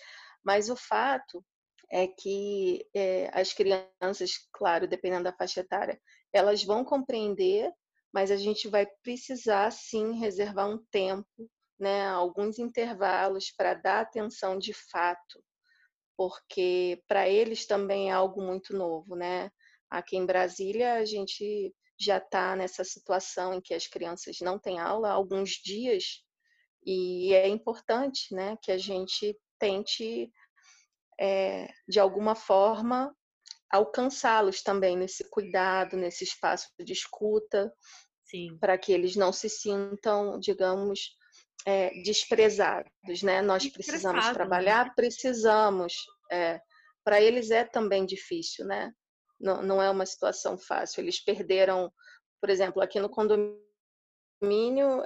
Mas o fato é que é, as crianças, claro, dependendo da faixa etária, elas vão compreender, mas a gente vai precisar sim reservar um tempo, né, alguns intervalos para dar atenção de fato porque para eles também é algo muito novo, né? Aqui em Brasília, a gente já está nessa situação em que as crianças não têm aula há alguns dias e é importante, né, que a gente tente, é, de alguma forma, alcançá-los também nesse cuidado, nesse espaço de escuta, para que eles não se sintam, digamos, é, desprezados, né? Nós precisamos né? trabalhar, precisamos. É, para eles é também difícil, né? Não, não é uma situação fácil. Eles perderam, por exemplo, aqui no condomínio,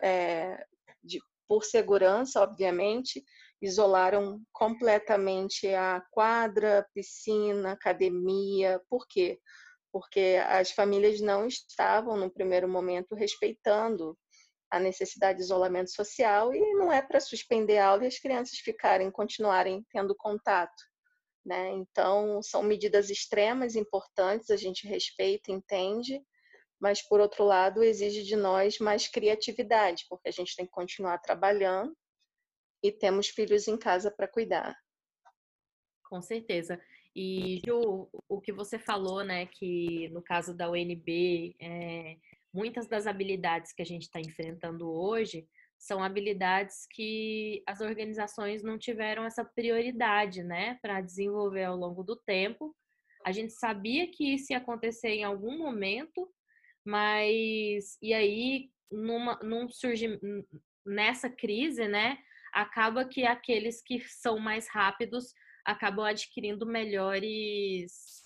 é, de, por segurança, obviamente, isolaram completamente a quadra, piscina, academia. Por quê? Porque as famílias não estavam, no primeiro momento, respeitando a necessidade de isolamento social e não é para suspender a aula e as crianças ficarem, continuarem tendo contato. Né? Então, são medidas extremas, importantes, a gente respeita, entende, mas, por outro lado, exige de nós mais criatividade, porque a gente tem que continuar trabalhando e temos filhos em casa para cuidar. Com certeza. E, Ju, o que você falou, né, que no caso da UNB, é, muitas das habilidades que a gente está enfrentando hoje são habilidades que as organizações não tiveram essa prioridade, né, para desenvolver ao longo do tempo. A gente sabia que isso ia acontecer em algum momento, mas e aí numa, num surge nessa crise, né, acaba que aqueles que são mais rápidos acabam adquirindo melhores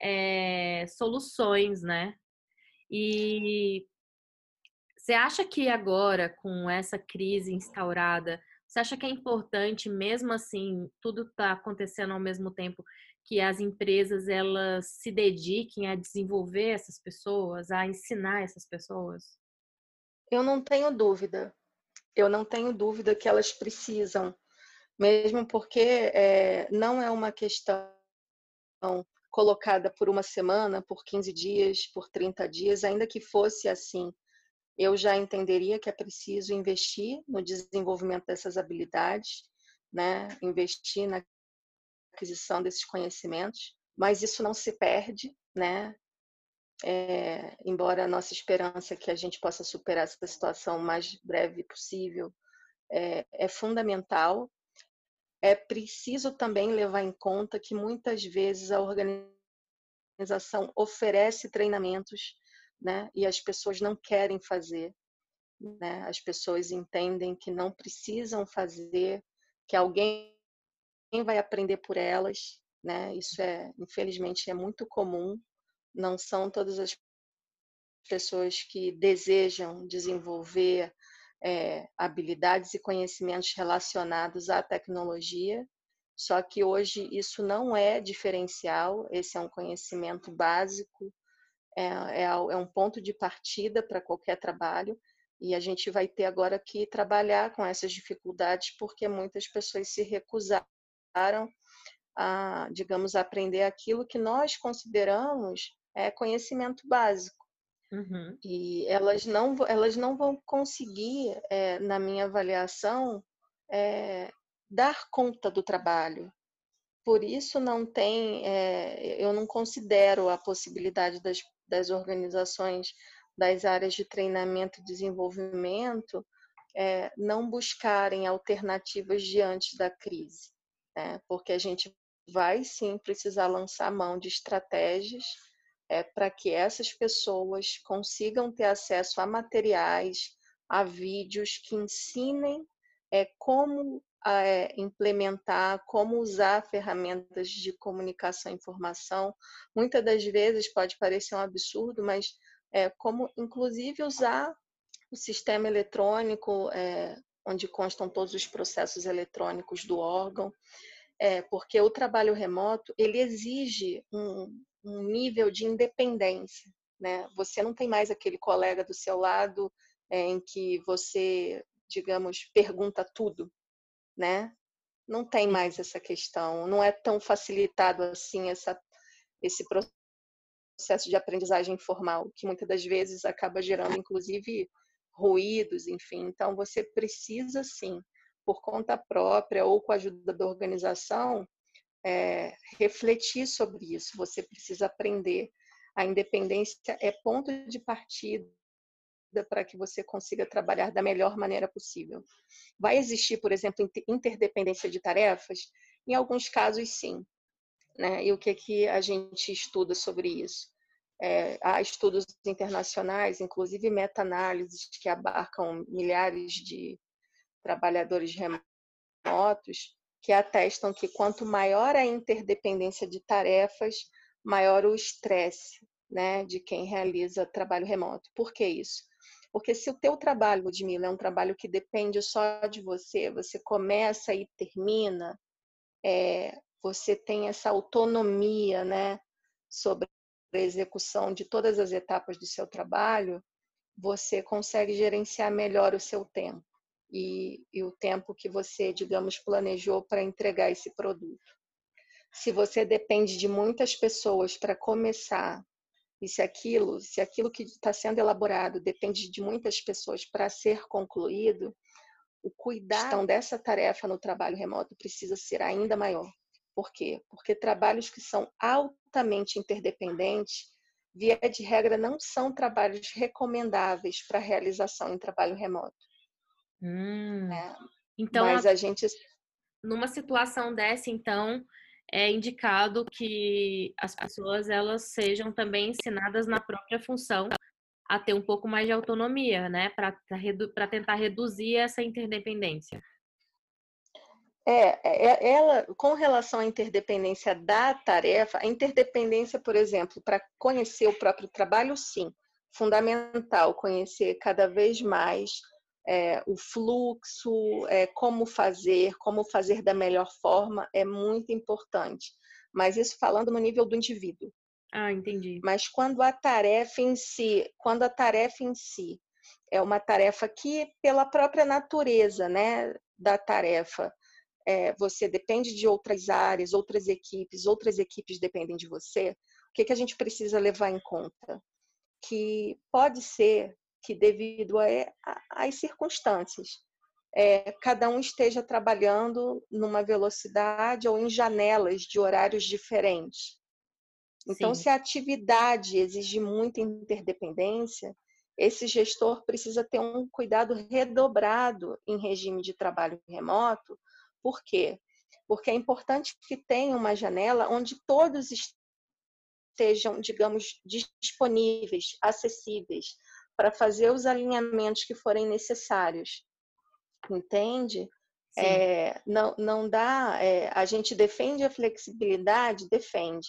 é, soluções, né? E você acha que agora, com essa crise instaurada, você acha que é importante, mesmo assim, tudo está acontecendo ao mesmo tempo, que as empresas elas se dediquem a desenvolver essas pessoas, a ensinar essas pessoas? Eu não tenho dúvida. Eu não tenho dúvida que elas precisam, mesmo porque é, não é uma questão colocada por uma semana, por 15 dias, por 30 dias, ainda que fosse assim eu já entenderia que é preciso investir no desenvolvimento dessas habilidades, né? investir na aquisição desses conhecimentos, mas isso não se perde, né? É, embora a nossa esperança é que a gente possa superar essa situação o mais breve possível é, é fundamental. É preciso também levar em conta que muitas vezes a organização oferece treinamentos né? E as pessoas não querem fazer, né? As pessoas entendem que não precisam fazer, que alguém vai aprender por elas, né? Isso é, infelizmente, é muito comum. Não são todas as pessoas que desejam desenvolver é, habilidades e conhecimentos relacionados à tecnologia. Só que hoje isso não é diferencial, esse é um conhecimento básico é, é, é um ponto de partida para qualquer trabalho e a gente vai ter agora que trabalhar com essas dificuldades porque muitas pessoas se recusaram a, digamos, aprender aquilo que nós consideramos é, conhecimento básico. Uhum. E elas não, elas não vão conseguir, é, na minha avaliação, é, dar conta do trabalho. Por isso não tem, é, eu não considero a possibilidade das das organizações das áreas de treinamento e desenvolvimento não buscarem alternativas diante da crise, né? porque a gente vai sim precisar lançar mão de estratégias é, para que essas pessoas consigam ter acesso a materiais, a vídeos que ensinem é, como é, implementar, como usar ferramentas de comunicação e informação. Muitas das vezes pode parecer um absurdo, mas é, como inclusive usar o sistema eletrônico, é, onde constam todos os processos eletrônicos do órgão, é, porque o trabalho remoto ele exige um, um nível de independência. Né? Você não tem mais aquele colega do seu lado é, em que você, digamos, pergunta tudo né? Não tem mais essa questão, não é tão facilitado assim essa, esse processo de aprendizagem informal, que muitas das vezes acaba gerando, inclusive, ruídos, enfim. Então, você precisa, sim, por conta própria ou com a ajuda da organização, é, refletir sobre isso. Você precisa aprender. A independência é ponto de partida para que você consiga trabalhar da melhor maneira possível. Vai existir, por exemplo, interdependência de tarefas? Em alguns casos, sim. Né? E o que, que a gente estuda sobre isso? É, há estudos internacionais, inclusive meta-análises, que abarcam milhares de trabalhadores remotos, que atestam que quanto maior a interdependência de tarefas, maior o estresse né, de quem realiza trabalho remoto. Por que isso? Porque se o teu trabalho, Ludmila, é um trabalho que depende só de você, você começa e termina, é, você tem essa autonomia né, sobre a execução de todas as etapas do seu trabalho, você consegue gerenciar melhor o seu tempo e, e o tempo que você, digamos, planejou para entregar esse produto. Se você depende de muitas pessoas para começar e se aquilo, se aquilo que está sendo elaborado depende de muitas pessoas para ser concluído, o cuidado dessa tarefa no trabalho remoto precisa ser ainda maior. Por quê? Porque trabalhos que são altamente interdependentes, via de regra, não são trabalhos recomendáveis para realização em trabalho remoto. Hum. Né? Então, Mas a, a gente. Numa situação dessa, então, é indicado que as pessoas elas sejam também ensinadas na própria função a ter um pouco mais de autonomia, né, para tentar reduzir essa interdependência. É, é, é, ela, com relação à interdependência da tarefa, a interdependência, por exemplo, para conhecer o próprio trabalho, sim, fundamental conhecer cada vez mais é, o fluxo, é, como fazer, como fazer da melhor forma, é muito importante. Mas isso falando no nível do indivíduo. Ah, entendi. Mas quando a tarefa em si, quando a tarefa em si é uma tarefa que, pela própria natureza, né, da tarefa, é, você depende de outras áreas, outras equipes, outras equipes dependem de você, o que, que a gente precisa levar em conta? Que pode ser que, devido às circunstâncias, é, cada um esteja trabalhando numa velocidade ou em janelas de horários diferentes. Então, Sim. se a atividade exige muita interdependência, esse gestor precisa ter um cuidado redobrado em regime de trabalho remoto, por quê? Porque é importante que tenha uma janela onde todos estejam, digamos, disponíveis, acessíveis, para fazer os alinhamentos que forem necessários. Entende? É, não, não dá. É, a gente defende a flexibilidade, defende,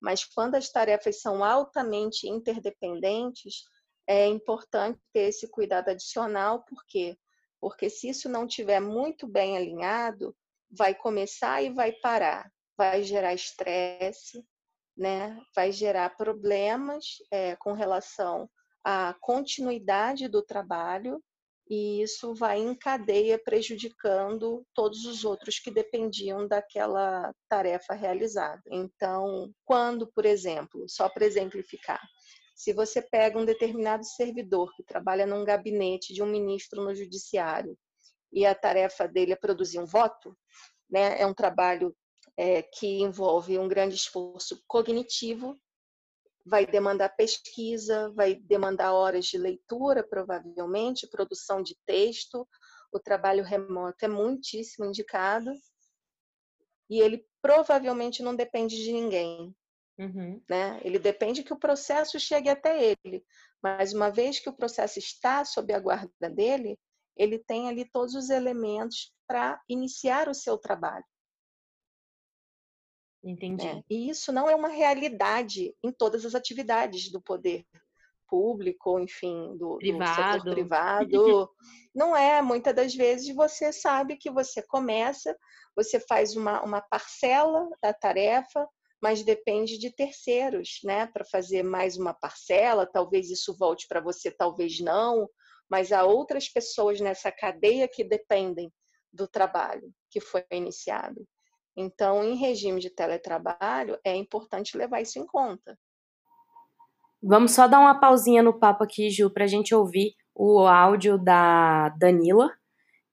mas quando as tarefas são altamente interdependentes, é importante ter esse cuidado adicional, por quê? porque se isso não tiver muito bem alinhado, vai começar e vai parar, vai gerar estresse, né? vai gerar problemas é, com relação à continuidade do trabalho e isso vai em cadeia prejudicando todos os outros que dependiam daquela tarefa realizada. Então, quando, por exemplo, só para exemplificar, se você pega um determinado servidor que trabalha num gabinete de um ministro no judiciário e a tarefa dele é produzir um voto, né, é um trabalho é, que envolve um grande esforço cognitivo, vai demandar pesquisa, vai demandar horas de leitura, provavelmente, produção de texto. O trabalho remoto é muitíssimo indicado e ele provavelmente não depende de ninguém. Uhum. Né? Ele depende que o processo chegue até ele, mas uma vez que o processo está sob a guarda dele, ele tem ali todos os elementos para iniciar o seu trabalho. Entendi. Né? E isso não é uma realidade em todas as atividades do poder público, enfim, do, privado. do setor privado. não é, muitas das vezes você sabe que você começa, você faz uma, uma parcela da tarefa, mas depende de terceiros, né, para fazer mais uma parcela. Talvez isso volte para você, talvez não, mas há outras pessoas nessa cadeia que dependem do trabalho que foi iniciado. Então, em regime de teletrabalho, é importante levar isso em conta. Vamos só dar uma pausinha no papo aqui, Ju, para a gente ouvir o áudio da Danila,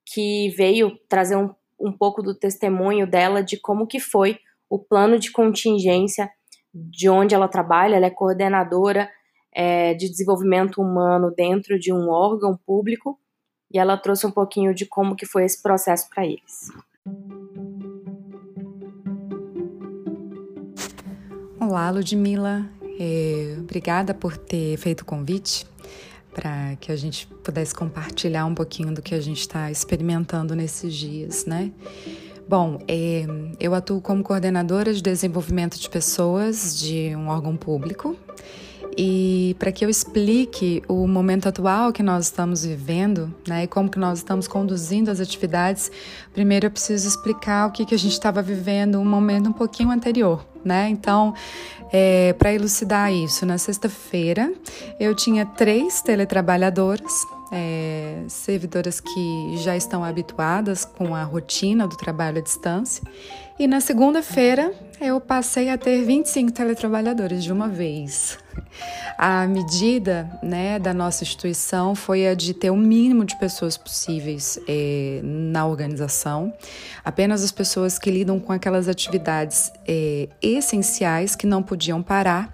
que veio trazer um, um pouco do testemunho dela de como que foi o plano de contingência de onde ela trabalha, ela é coordenadora é, de desenvolvimento humano dentro de um órgão público e ela trouxe um pouquinho de como que foi esse processo para eles. Olá, Ludmila. É, obrigada por ter feito o convite para que a gente pudesse compartilhar um pouquinho do que a gente está experimentando nesses dias, né? Bom, é, eu atuo como coordenadora de desenvolvimento de pessoas de um órgão público e para que eu explique o momento atual que nós estamos vivendo, né, e como que nós estamos conduzindo as atividades, primeiro eu preciso explicar o que, que a gente estava vivendo um momento um pouquinho anterior, né? Então, é, para elucidar isso, na sexta-feira eu tinha três teletrabalhadoras é, servidoras que já estão habituadas com a rotina do trabalho à distância. E na segunda-feira eu passei a ter 25 teletrabalhadores de uma vez. A medida né, da nossa instituição foi a de ter o mínimo de pessoas possíveis é, na organização, apenas as pessoas que lidam com aquelas atividades é, essenciais que não podiam parar.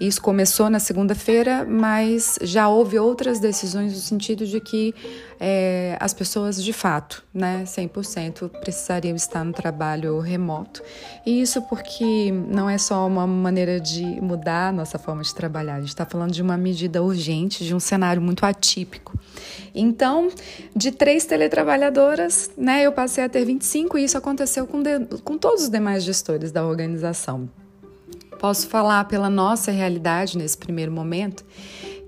Isso começou na segunda-feira, mas já houve outras decisões no sentido de que é, as pessoas de fato, né, 100% precisariam estar no trabalho remoto. E isso porque não é só uma maneira de mudar a nossa forma de trabalhar, a gente está falando de uma medida urgente, de um cenário muito atípico. Então, de três teletrabalhadoras, né, eu passei a ter 25 e isso aconteceu com, de, com todos os demais gestores da organização. Posso falar pela nossa realidade nesse primeiro momento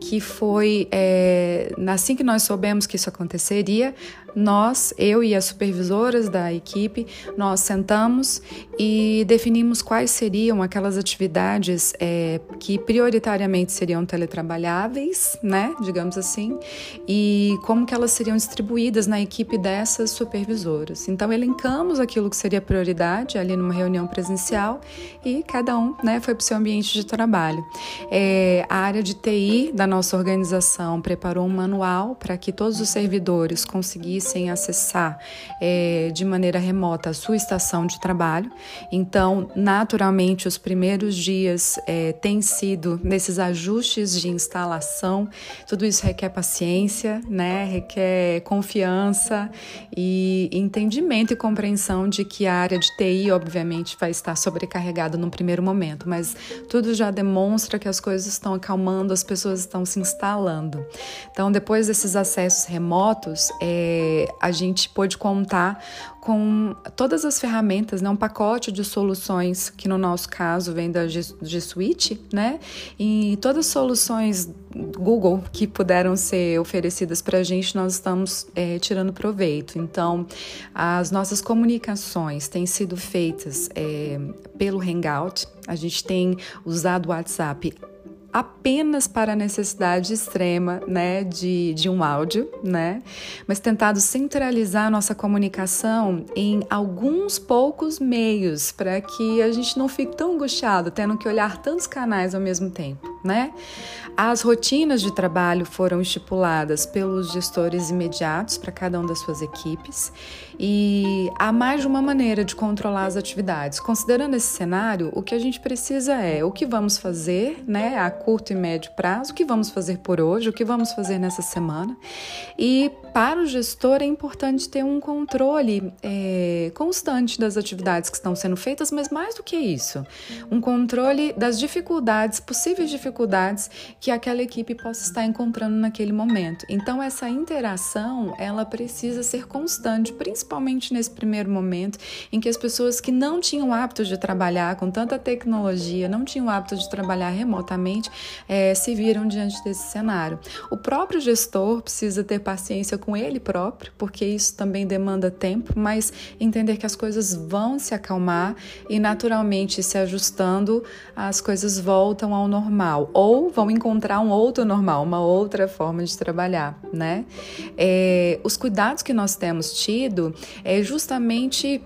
que foi é, assim que nós soubemos que isso aconteceria, nós, eu e as supervisoras da equipe, nós sentamos e definimos quais seriam aquelas atividades é, que prioritariamente seriam teletrabalháveis, né, digamos assim, e como que elas seriam distribuídas na equipe dessas supervisoras. Então elencamos aquilo que seria prioridade ali numa reunião presencial e cada um, né, foi para o seu ambiente de trabalho. É, a área de TI da nossa organização preparou um manual para que todos os servidores conseguissem conseguissem acessar é, de maneira remota a sua estação de trabalho. Então, naturalmente, os primeiros dias é, têm sido nesses ajustes de instalação. Tudo isso requer paciência, né? requer confiança e entendimento e compreensão de que a área de TI, obviamente, vai estar sobrecarregada no primeiro momento, mas tudo já demonstra que as coisas estão acalmando, as pessoas estão se instalando. Então, depois desses acessos remotos, é, a gente pôde contar com todas as ferramentas, né, um pacote de soluções que no nosso caso vem da G Suite, né, e todas as soluções Google que puderam ser oferecidas para a gente, nós estamos é, tirando proveito. Então, as nossas comunicações têm sido feitas é, pelo Hangout, a gente tem usado o WhatsApp apenas para a necessidade extrema, né, de, de um áudio, né, mas tentado centralizar nossa comunicação em alguns poucos meios para que a gente não fique tão angustiado, tendo que olhar tantos canais ao mesmo tempo né? As rotinas de trabalho foram estipuladas pelos gestores imediatos para cada uma das suas equipes e há mais de uma maneira de controlar as atividades. Considerando esse cenário, o que a gente precisa é o que vamos fazer, né, a curto e médio prazo, o que vamos fazer por hoje, o que vamos fazer nessa semana. E para o gestor é importante ter um controle é, constante das atividades que estão sendo feitas, mas mais do que isso, um controle das dificuldades, possíveis dificuldades que aquela equipe possa estar encontrando naquele momento. Então essa interação, ela precisa ser constante, principalmente nesse primeiro momento em que as pessoas que não tinham hábito de trabalhar com tanta tecnologia, não tinham hábito de trabalhar remotamente, é, se viram diante desse cenário. O próprio gestor precisa ter paciência com ele próprio, porque isso também demanda tempo, mas entender que as coisas vão se acalmar e naturalmente se ajustando, as coisas voltam ao normal normal ou vão encontrar um outro normal, uma outra forma de trabalhar, né? É, os cuidados que nós temos tido é justamente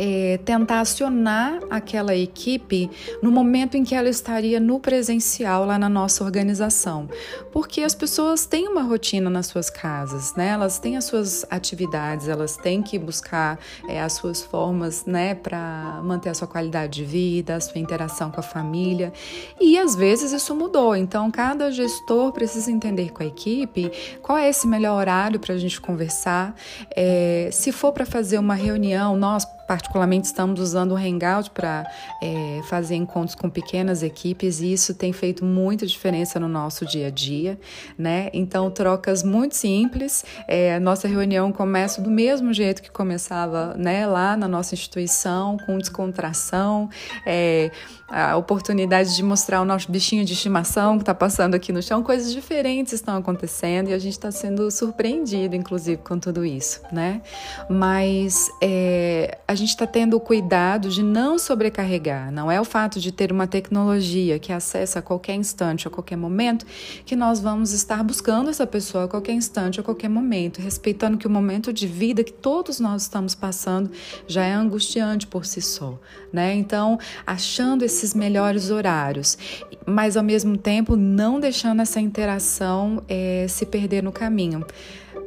é, tentar acionar aquela equipe no momento em que ela estaria no presencial lá na nossa organização. Porque as pessoas têm uma rotina nas suas casas, né? Elas têm as suas atividades, elas têm que buscar é, as suas formas, né, para manter a sua qualidade de vida, a sua interação com a família. E às vezes isso mudou. Então, cada gestor precisa entender com a equipe qual é esse melhor horário para a gente conversar. É, se for para fazer uma reunião, nós particularmente estamos usando o Hangout para é, fazer encontros com pequenas equipes e isso tem feito muita diferença no nosso dia a dia, né? Então, trocas muito simples. É, nossa reunião começa do mesmo jeito que começava, né, lá na nossa instituição, com descontração, é, a oportunidade de mostrar o nosso bichinho de estimação que está passando aqui no chão, coisas diferentes estão acontecendo e a gente está sendo surpreendido, inclusive, com tudo isso, né? Mas é, a gente está tendo o cuidado de não sobrecarregar. Não é o fato de ter uma tecnologia que acessa a qualquer instante, a qualquer momento, que nós vamos estar buscando essa pessoa a qualquer instante, a qualquer momento, respeitando que o momento de vida que todos nós estamos passando já é angustiante por si só, né? Então, achando esses melhores horários, mas ao mesmo tempo não deixando essa interação é, se perder no caminho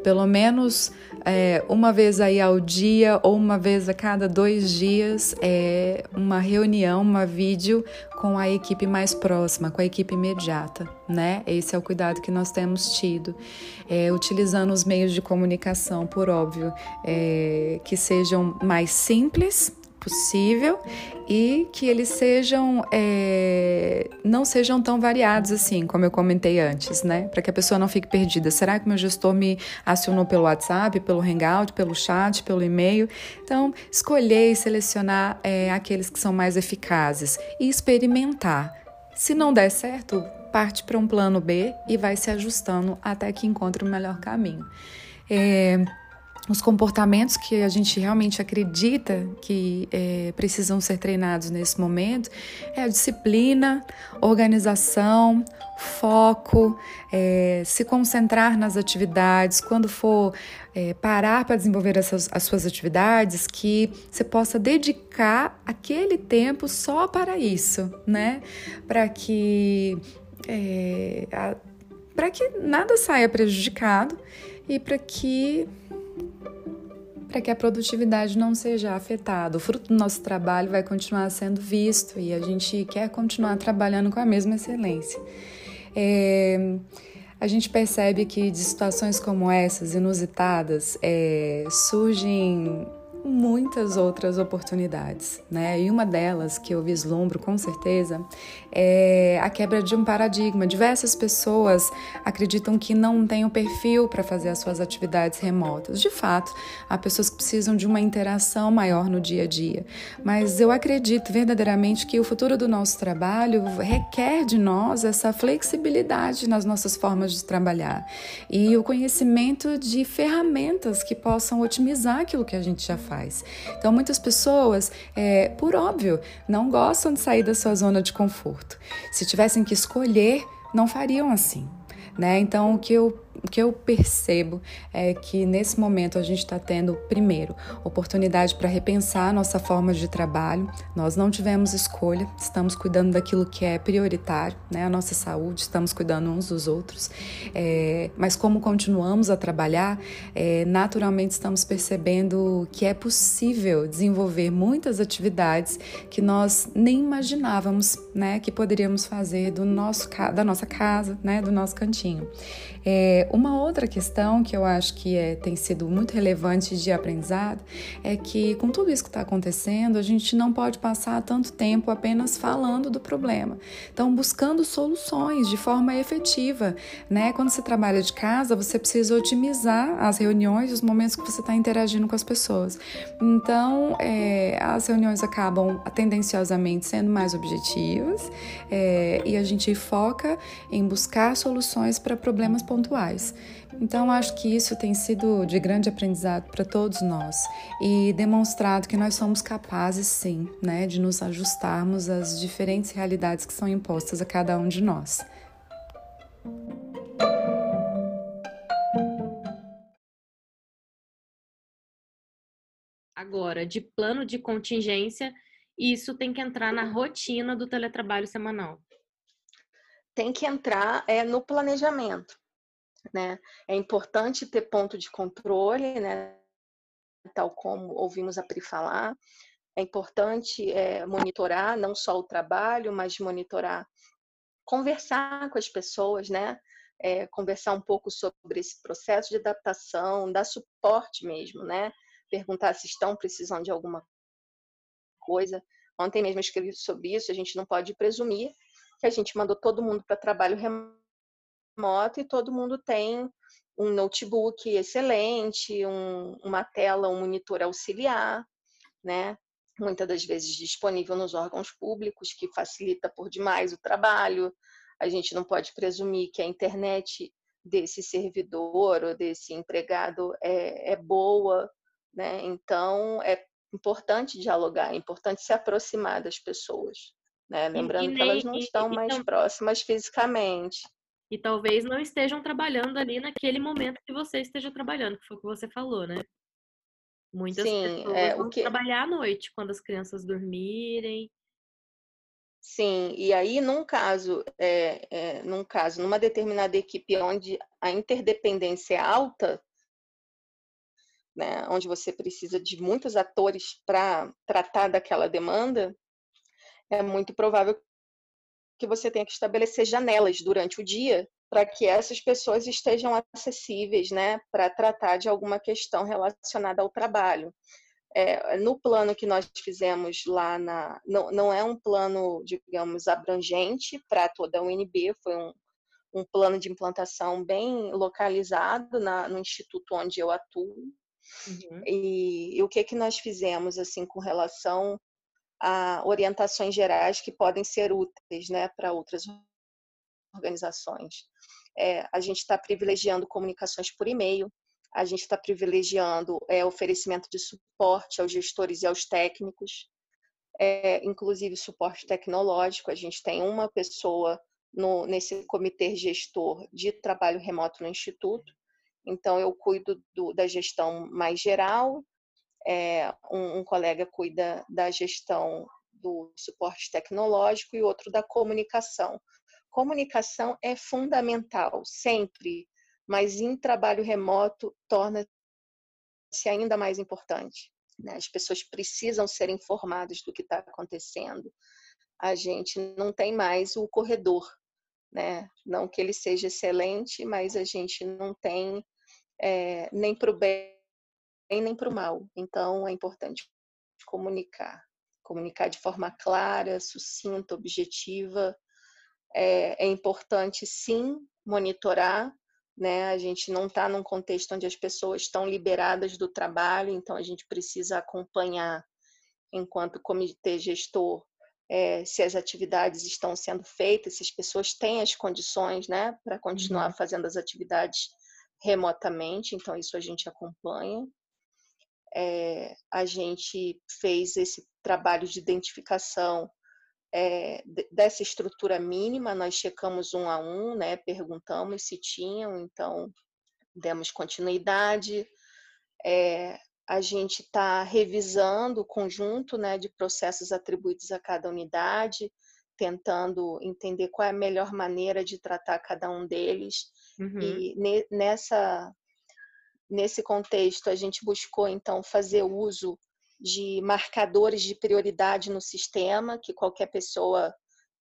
pelo menos é, uma vez aí ao dia ou uma vez a cada dois dias, é, uma reunião, uma vídeo com a equipe mais próxima, com a equipe imediata, né? Esse é o cuidado que nós temos tido, é, utilizando os meios de comunicação, por óbvio, é, que sejam mais simples possível e que eles sejam é, não sejam tão variados assim, como eu comentei antes, né? Para que a pessoa não fique perdida. Será que meu gestor me acionou pelo WhatsApp, pelo Hangout, pelo chat, pelo e-mail? Então, escolher e selecionar é, aqueles que são mais eficazes e experimentar. Se não der certo, parte para um plano B e vai se ajustando até que encontre o melhor caminho. É, os comportamentos que a gente realmente acredita que é, precisam ser treinados nesse momento é a disciplina, organização, foco, é, se concentrar nas atividades, quando for é, parar para desenvolver essas, as suas atividades, que você possa dedicar aquele tempo só para isso, né? Para que é, para que nada saia prejudicado e para que para que a produtividade não seja afetada. O fruto do nosso trabalho vai continuar sendo visto e a gente quer continuar trabalhando com a mesma excelência. É, a gente percebe que de situações como essas, inusitadas, é, surgem muitas outras oportunidades, né? E uma delas que eu vislumbro com certeza é a quebra de um paradigma. Diversas pessoas acreditam que não têm o perfil para fazer as suas atividades remotas. De fato, há pessoas que precisam de uma interação maior no dia a dia, mas eu acredito verdadeiramente que o futuro do nosso trabalho requer de nós essa flexibilidade nas nossas formas de trabalhar e o conhecimento de ferramentas que possam otimizar aquilo que a gente já faz faz. Então, muitas pessoas, é, por óbvio, não gostam de sair da sua zona de conforto. Se tivessem que escolher, não fariam assim. Né? Então, o que eu o que eu percebo é que nesse momento a gente está tendo, primeiro, oportunidade para repensar a nossa forma de trabalho. Nós não tivemos escolha, estamos cuidando daquilo que é prioritário, né? a nossa saúde, estamos cuidando uns dos outros. É, mas como continuamos a trabalhar, é, naturalmente estamos percebendo que é possível desenvolver muitas atividades que nós nem imaginávamos né? que poderíamos fazer do nosso, da nossa casa, né? do nosso cantinho. É, uma outra questão que eu acho que é, tem sido muito relevante de aprendizado é que, com tudo isso que está acontecendo, a gente não pode passar tanto tempo apenas falando do problema. Então, buscando soluções de forma efetiva. Né? Quando você trabalha de casa, você precisa otimizar as reuniões, os momentos que você está interagindo com as pessoas. Então, é, as reuniões acabam tendenciosamente sendo mais objetivas é, e a gente foca em buscar soluções para problemas pontuais. Então, acho que isso tem sido de grande aprendizado para todos nós e demonstrado que nós somos capazes, sim, né, de nos ajustarmos às diferentes realidades que são impostas a cada um de nós. Agora, de plano de contingência, isso tem que entrar na rotina do teletrabalho semanal. Tem que entrar é, no planejamento né? É importante ter ponto de controle, né? Tal como ouvimos a Pri falar. É importante é, monitorar não só o trabalho, mas monitorar, conversar com as pessoas, né? É, conversar um pouco sobre esse processo de adaptação, dar suporte mesmo, né? Perguntar se estão precisando de alguma coisa. Ontem mesmo escrevi sobre isso, a gente não pode presumir que a gente mandou todo mundo para trabalho remoto e todo mundo tem um notebook excelente, um, uma tela, um monitor auxiliar, né? Muitas das vezes disponível nos órgãos públicos, que facilita por demais o trabalho. A gente não pode presumir que a internet desse servidor ou desse empregado é, é boa, né? Então é importante dialogar, é importante se aproximar das pessoas, né? Lembrando nem, que elas não estão mais então, próximas fisicamente. E talvez não estejam trabalhando ali naquele momento que você esteja trabalhando, que foi o que você falou, né? Muitas Sim, pessoas é, vão que... trabalhar à noite, quando as crianças dormirem. Sim, e aí num caso, é, é, num caso, numa determinada equipe onde a interdependência é alta, né, onde você precisa de muitos atores para tratar daquela demanda, é muito provável que você tenha que estabelecer janelas durante o dia para que essas pessoas estejam acessíveis, né, para tratar de alguma questão relacionada ao trabalho é, no plano que nós fizemos lá na. Não, não é um plano, digamos, abrangente para toda a UNB, foi um, um plano de implantação bem localizado na, no instituto onde eu atuo. Uhum. E, e, o que, que nós fizemos assim com relação a orientações gerais que podem ser úteis né, para outras organizações? É, a gente está privilegiando comunicações por e-mail, a gente está privilegiando é, oferecimento de suporte aos gestores e aos técnicos, é, inclusive suporte tecnológico. A gente tem uma pessoa no, nesse comitê gestor de trabalho remoto no Instituto, então eu cuido do, da gestão mais geral, é, um, um colega cuida da gestão do suporte tecnológico e outro da comunicação. Comunicação é fundamental, sempre mas em trabalho remoto torna-se ainda mais importante. Né? As pessoas precisam ser informadas do que está acontecendo. A gente não tem mais o corredor, né? Não que ele seja excelente, mas a gente não tem é, nem para o bem nem para o mal. Então é importante comunicar, comunicar de forma clara, sucinta, objetiva. É, é importante sim monitorar né? A gente não está num contexto onde as pessoas estão liberadas do trabalho, então a gente precisa acompanhar, enquanto comitê gestor, é, se as atividades estão sendo feitas, se as pessoas têm as condições, né, para continuar uhum. fazendo as atividades remotamente. Então isso a gente acompanha. É, a gente fez esse trabalho de identificação é, dessa estrutura mínima, nós checamos um a um, né, perguntamos se tinham, então demos continuidade. É, a gente está revisando o conjunto né, de processos atribuídos a cada unidade, tentando entender qual é a melhor maneira de tratar cada um deles. Uhum. E ne, nessa, nesse contexto, a gente buscou, então, fazer uso de marcadores de prioridade no sistema, que qualquer pessoa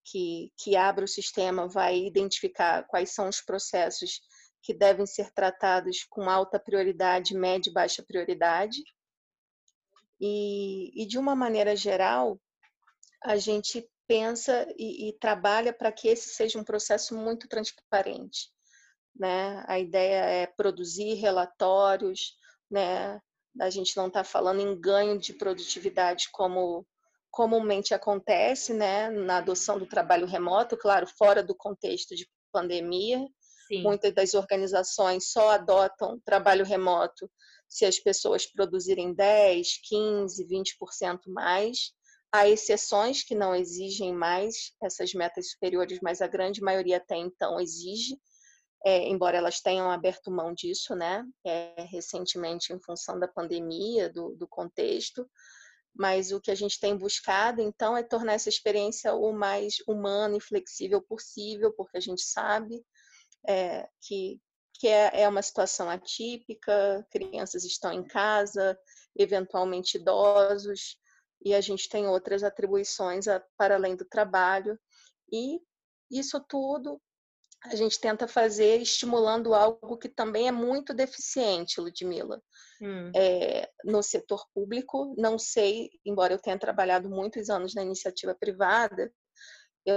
que, que abra o sistema vai identificar quais são os processos que devem ser tratados com alta prioridade, média e baixa prioridade. E, e de uma maneira geral, a gente pensa e, e trabalha para que esse seja um processo muito transparente. Né? A ideia é produzir relatórios, né? a gente não está falando em ganho de produtividade como comumente acontece, né, na adoção do trabalho remoto, claro, fora do contexto de pandemia. Sim. Muitas das organizações só adotam trabalho remoto se as pessoas produzirem 10, 15, 20% mais. Há exceções que não exigem mais essas metas superiores, mas a grande maioria até então exige é, embora elas tenham aberto mão disso, né, é, recentemente em função da pandemia, do, do, contexto, mas o que a gente tem buscado, então, é tornar essa experiência o mais humana e flexível possível, porque a gente sabe é, que, que é, é uma situação atípica, crianças estão em casa, eventualmente idosos, e a gente tem outras atribuições a, para além do trabalho, e isso tudo a gente tenta fazer estimulando algo que também é muito deficiente, Ludmila. Hum. É, no setor público, não sei, embora eu tenha trabalhado muitos anos na iniciativa privada, eu,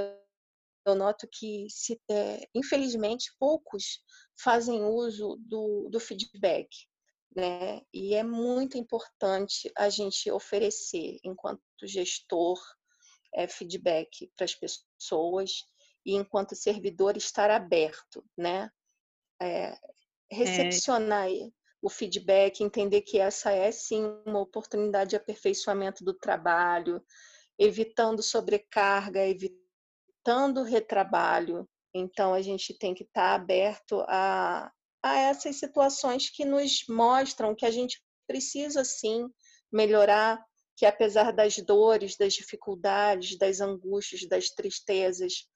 eu noto que, se, é, infelizmente, poucos fazem uso do, do feedback. Né? E é muito importante a gente oferecer, enquanto gestor, é, feedback para as pessoas e enquanto servidor estar aberto, né? É, recepcionar é. o feedback, entender que essa é sim uma oportunidade de aperfeiçoamento do trabalho, evitando sobrecarga, evitando retrabalho. Então a gente tem que estar aberto a, a essas situações que nos mostram que a gente precisa sim melhorar, que apesar das dores, das dificuldades, das angústias, das tristezas,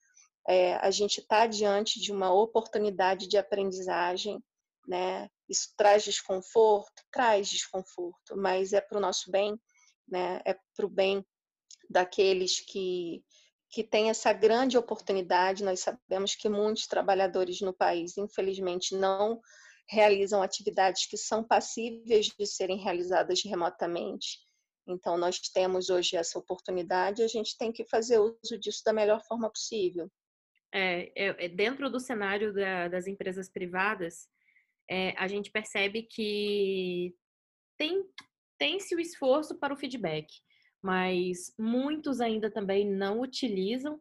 é, a gente está diante de uma oportunidade de aprendizagem, né? Isso traz desconforto, traz desconforto, mas é para o nosso bem, né? É para o bem daqueles que que têm essa grande oportunidade. Nós sabemos que muitos trabalhadores no país, infelizmente, não realizam atividades que são passíveis de serem realizadas remotamente. Então, nós temos hoje essa oportunidade e a gente tem que fazer uso disso da melhor forma possível. É, é, é, dentro do cenário da, das empresas privadas, é, a gente percebe que tem tem-se o esforço para o feedback, mas muitos ainda também não utilizam.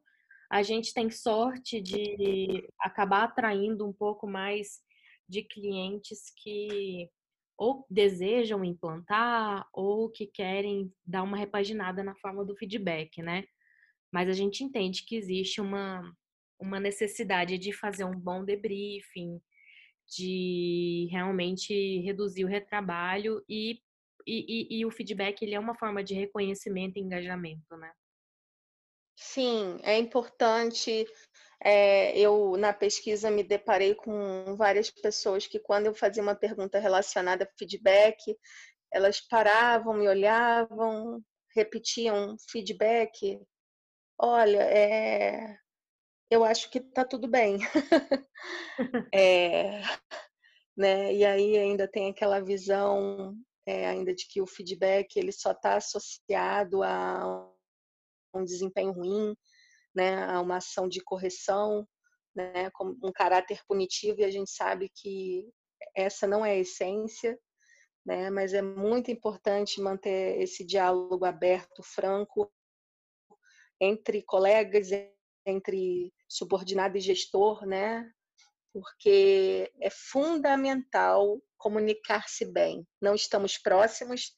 A gente tem sorte de acabar atraindo um pouco mais de clientes que ou desejam implantar ou que querem dar uma repaginada na forma do feedback, né? Mas a gente entende que existe uma uma necessidade de fazer um bom debriefing, de realmente reduzir o retrabalho e, e, e, e o feedback ele é uma forma de reconhecimento e engajamento, né? Sim, é importante. É, eu, na pesquisa, me deparei com várias pessoas que, quando eu fazia uma pergunta relacionada a feedback, elas paravam, me olhavam, repetiam feedback. Olha, é, eu acho que está tudo bem. é, né? E aí ainda tem aquela visão é, ainda de que o feedback ele só está associado a um desempenho ruim, né? A uma ação de correção, né? Com um caráter punitivo e a gente sabe que essa não é a essência, né? Mas é muito importante manter esse diálogo aberto, franco entre colegas, entre subordinado e gestor, né? Porque é fundamental comunicar-se bem. Não estamos próximos,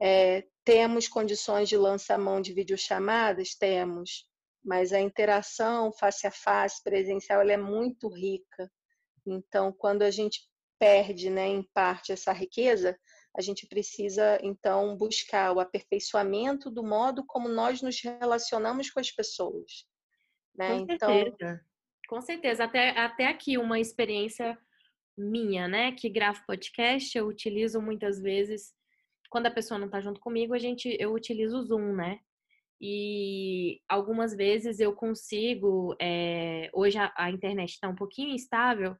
é, temos condições de lançar mão de videochamadas? Temos, mas a interação face a face, presencial, ela é muito rica. Então, quando a gente perde, né, em parte, essa riqueza, a gente precisa, então, buscar o aperfeiçoamento do modo como nós nos relacionamos com as pessoas. Né? Com então certeza. Com certeza. Até, até aqui uma experiência minha, né? Que gravo podcast, eu utilizo muitas vezes. Quando a pessoa não está junto comigo, a gente, eu utilizo o Zoom, né? E algumas vezes eu consigo. É, hoje a, a internet está um pouquinho instável.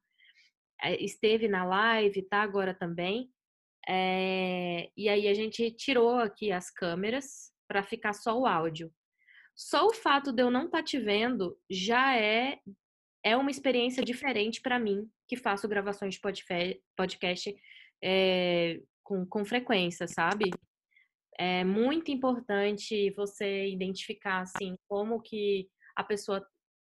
É, esteve na live, tá agora também. É, e aí a gente tirou aqui as câmeras para ficar só o áudio. Só o fato de eu não estar tá te vendo já é é uma experiência diferente para mim, que faço gravações de podcast é, com, com frequência, sabe? É muito importante você identificar, assim, como que a pessoa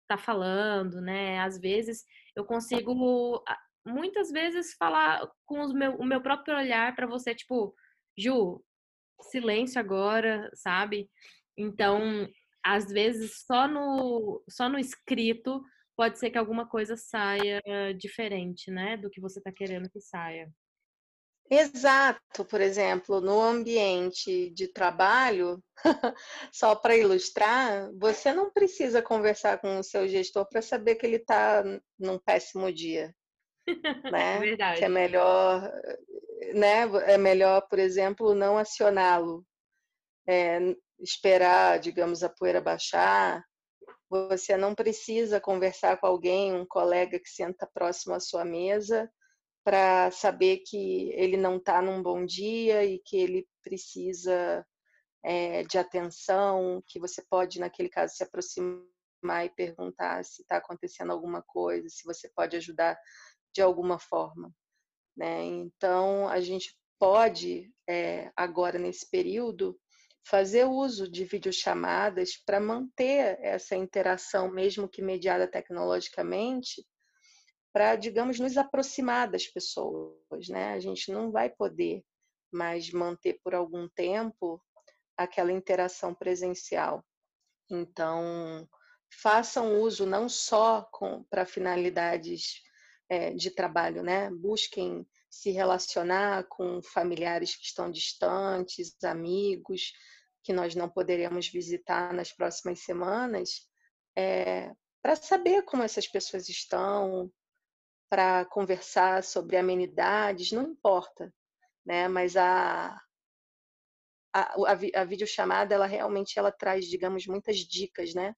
tá falando, né? Às vezes eu consigo, muitas vezes, falar com meu, o meu próprio olhar para você, tipo, Ju, silêncio agora, sabe? Então, às vezes só no só no escrito pode ser que alguma coisa saia diferente, né, do que você está querendo que saia. Exato, por exemplo, no ambiente de trabalho, só para ilustrar, você não precisa conversar com o seu gestor para saber que ele está num péssimo dia, né? Verdade. Que é melhor, né? É melhor, por exemplo, não acioná-lo, é, esperar, digamos, a poeira baixar, Você não precisa conversar com alguém, um colega que senta próximo à sua mesa, para saber que ele não está num bom dia e que ele precisa é, de atenção, que você pode, naquele caso, se aproximar e perguntar se está acontecendo alguma coisa, se você pode ajudar de alguma forma. Né? Então, a gente pode, é, agora nesse período, fazer uso de videochamadas para manter essa interação, mesmo que mediada tecnologicamente, para, digamos, nos aproximar das pessoas. Né? A gente não vai poder mais manter por algum tempo aquela interação presencial. Então, façam uso não só para finalidades é, de trabalho, né? Busquem se relacionar com familiares que estão distantes, amigos que nós não poderemos visitar nas próximas semanas, é, para saber como essas pessoas estão, para conversar sobre amenidades, não importa, né? Mas a, a, a, a videochamada, ela realmente ela traz, digamos, muitas dicas, né?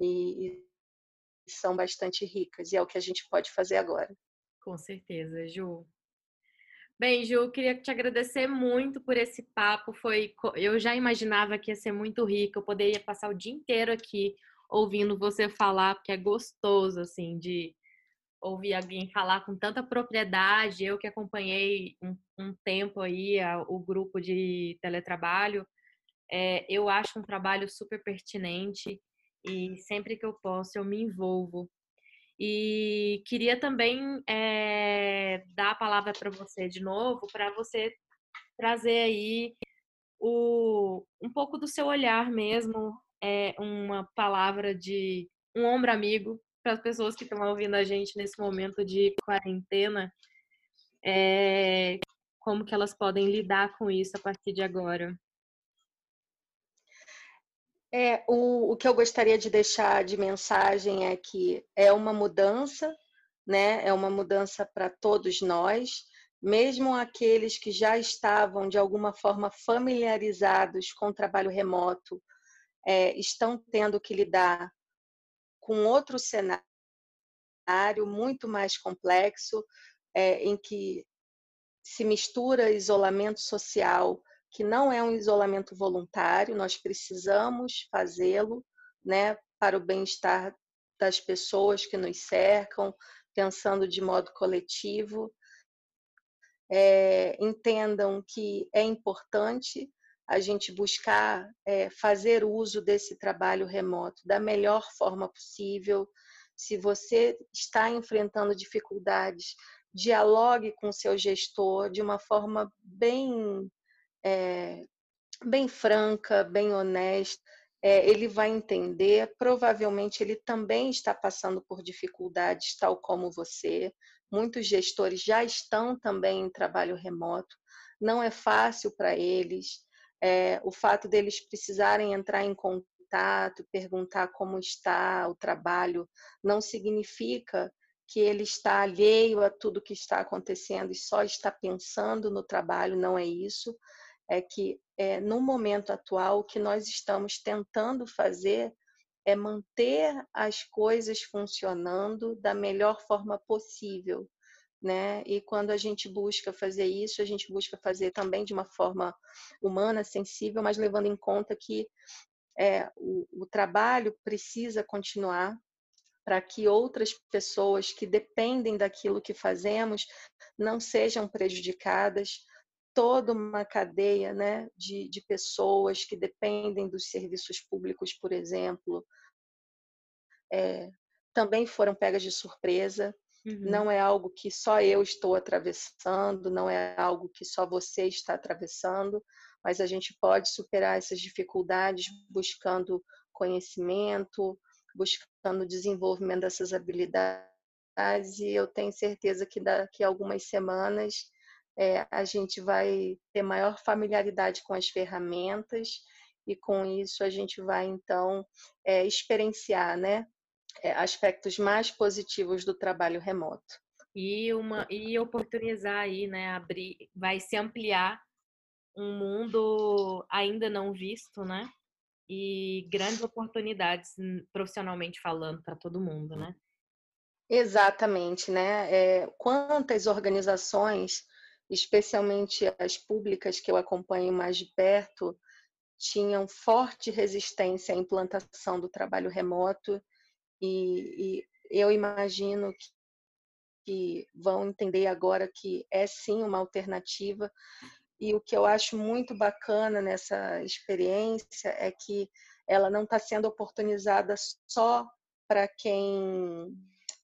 E, e são bastante ricas, e é o que a gente pode fazer agora. Com certeza, Ju. Bem, Ju, queria te agradecer muito por esse papo. Foi, eu já imaginava que ia ser muito rico. Eu poderia passar o dia inteiro aqui ouvindo você falar, porque é gostoso assim de ouvir alguém falar com tanta propriedade. Eu que acompanhei um, um tempo aí a, o grupo de teletrabalho, é, eu acho um trabalho super pertinente e sempre que eu posso eu me envolvo. E queria também é, dar a palavra para você de novo, para você trazer aí o, um pouco do seu olhar mesmo, é, uma palavra de um ombro amigo para as pessoas que estão ouvindo a gente nesse momento de quarentena, é, como que elas podem lidar com isso a partir de agora? É, o, o que eu gostaria de deixar de mensagem é que é uma mudança, né? É uma mudança para todos nós, mesmo aqueles que já estavam de alguma forma familiarizados com o trabalho remoto, é, estão tendo que lidar com outro cenário muito mais complexo, é, em que se mistura isolamento social, que não é um isolamento voluntário, nós precisamos fazê-lo, né, para o bem-estar das pessoas que nos cercam, pensando de modo coletivo. É, entendam que é importante a gente buscar é, fazer uso desse trabalho remoto da melhor forma possível. Se você está enfrentando dificuldades, dialogue com seu gestor de uma forma bem, é, bem franca, bem honesta. É, ele vai entender. Provavelmente ele também está passando por dificuldades, tal como você. Muitos gestores já estão também em trabalho remoto. Não é fácil para eles é, o fato deles precisarem entrar em contato, perguntar como está o trabalho, não significa que ele está alheio a tudo que está acontecendo e só está pensando no trabalho, não é isso. É que é, no momento atual o que nós estamos tentando fazer é manter as coisas funcionando da melhor forma possível né? E quando a gente busca fazer isso, a gente busca fazer também de uma forma humana, sensível, mas levando em conta que é, o, o trabalho precisa continuar para que outras pessoas que dependem daquilo que fazemos não sejam prejudicadas. Toda uma cadeia né, de, de pessoas que dependem dos serviços públicos, por exemplo, é, também foram pegas de surpresa. Uhum. Não é algo que só eu estou atravessando, não é algo que só você está atravessando, mas a gente pode superar essas dificuldades buscando conhecimento, buscando desenvolvimento dessas habilidades, e eu tenho certeza que daqui a algumas semanas é, a gente vai ter maior familiaridade com as ferramentas e com isso a gente vai então é, experienciar né, é, aspectos mais positivos do trabalho remoto. E uma e oportunizar aí, né, abrir, vai se ampliar um mundo ainda não visto, né? e grandes oportunidades profissionalmente falando para todo mundo, né? Exatamente, né? É, quantas organizações, especialmente as públicas que eu acompanho mais de perto, tinham forte resistência à implantação do trabalho remoto e, e eu imagino que, que vão entender agora que é sim uma alternativa e o que eu acho muito bacana nessa experiência é que ela não está sendo oportunizada só para quem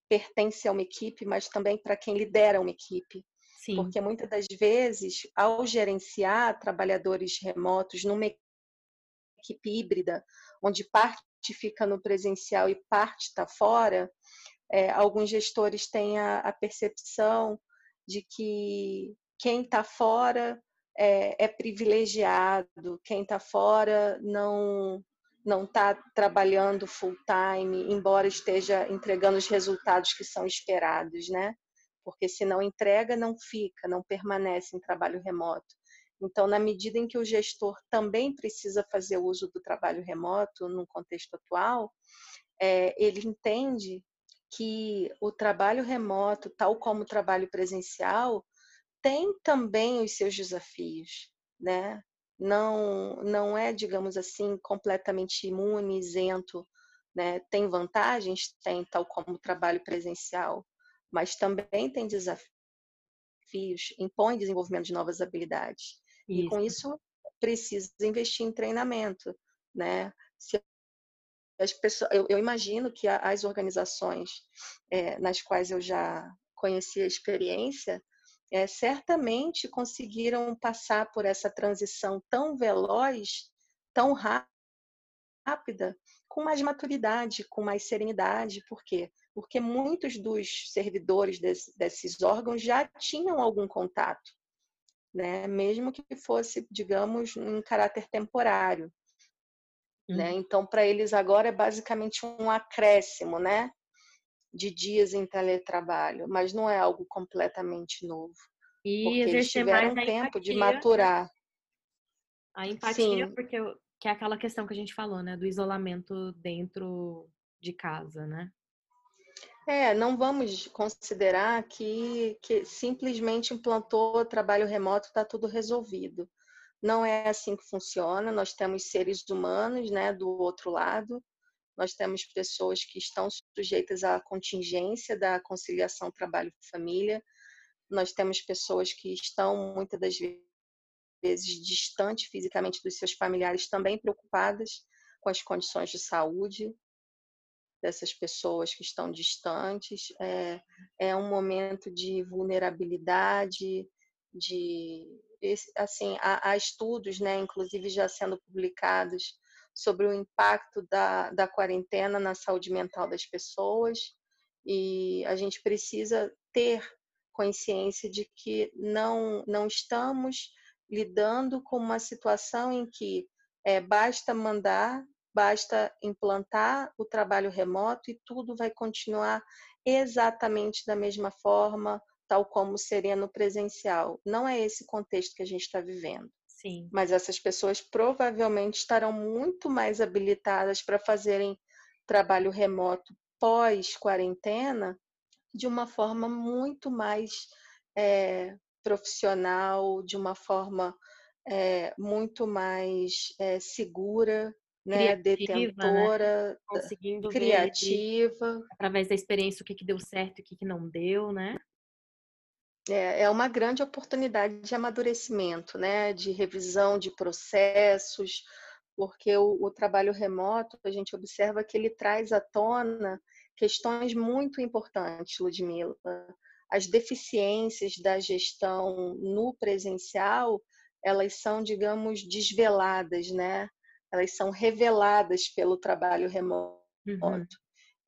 pertence a uma equipe, mas também para quem lidera uma equipe. Sim. Porque muitas das vezes, ao gerenciar trabalhadores remotos numa equipe híbrida, onde parte fica no presencial e parte está fora, é, alguns gestores têm a, a percepção de que quem está fora é, é privilegiado, quem está fora não não está trabalhando full time, embora esteja entregando os resultados que são esperados, né? Porque se não entrega, não fica, não permanece em trabalho remoto. Então, na medida em que o gestor também precisa fazer uso do trabalho remoto no contexto atual, é, ele entende que o trabalho remoto, tal como o trabalho presencial, tem também os seus desafios, né? Não, não é, digamos assim, completamente imune, isento, né? Tem vantagens, tem, tal como o trabalho presencial, mas também tem desafios, impõe desenvolvimento de novas habilidades. Isso. E com isso precisa investir em treinamento, né? Se as pessoas, eu, eu imagino que as organizações é, nas quais eu já conheci a experiência é, certamente conseguiram passar por essa transição tão veloz, tão rápida, com mais maturidade, com mais serenidade. Por quê? Porque muitos dos servidores desse, desses órgãos já tinham algum contato, né? mesmo que fosse, digamos, em caráter temporário. Né? Uhum. Então, para eles agora é basicamente um acréscimo, né? de dias em teletrabalho, mas não é algo completamente novo. E porque eles tiveram tempo empatia, de maturar. A empatia, Sim. porque que é aquela questão que a gente falou, né, do isolamento dentro de casa, né? É, não vamos considerar que, que simplesmente implantou trabalho remoto está tudo resolvido. Não é assim que funciona. Nós temos seres humanos, né, do outro lado, nós temos pessoas que estão sujeitas à contingência da conciliação trabalho-família, nós temos pessoas que estão, muitas das vezes, distantes fisicamente dos seus familiares, também preocupadas com as condições de saúde dessas pessoas que estão distantes. É, é um momento de vulnerabilidade, de assim há, há estudos, né, inclusive já sendo publicados sobre o impacto da, da quarentena na saúde mental das pessoas e a gente precisa ter consciência de que não, não estamos lidando com uma situação em que é, basta mandar, basta implantar o trabalho remoto e tudo vai continuar exatamente da mesma forma, tal como seria no presencial. Não é esse contexto que a gente está vivendo. Sim. Mas essas pessoas provavelmente estarão muito mais habilitadas para fazerem trabalho remoto pós-quarentena de uma forma muito mais é, profissional, de uma forma é, muito mais é, segura, né, criativa, né? detentora, né? Conseguindo criativa. Ver, através da experiência o que, que deu certo e o que, que não deu, né? É, é uma grande oportunidade de amadurecimento, né? de revisão de processos, porque o, o trabalho remoto, a gente observa que ele traz à tona questões muito importantes, Ludmila. As deficiências da gestão no presencial, elas são, digamos, desveladas, né? Elas são reveladas pelo trabalho remoto. Uhum.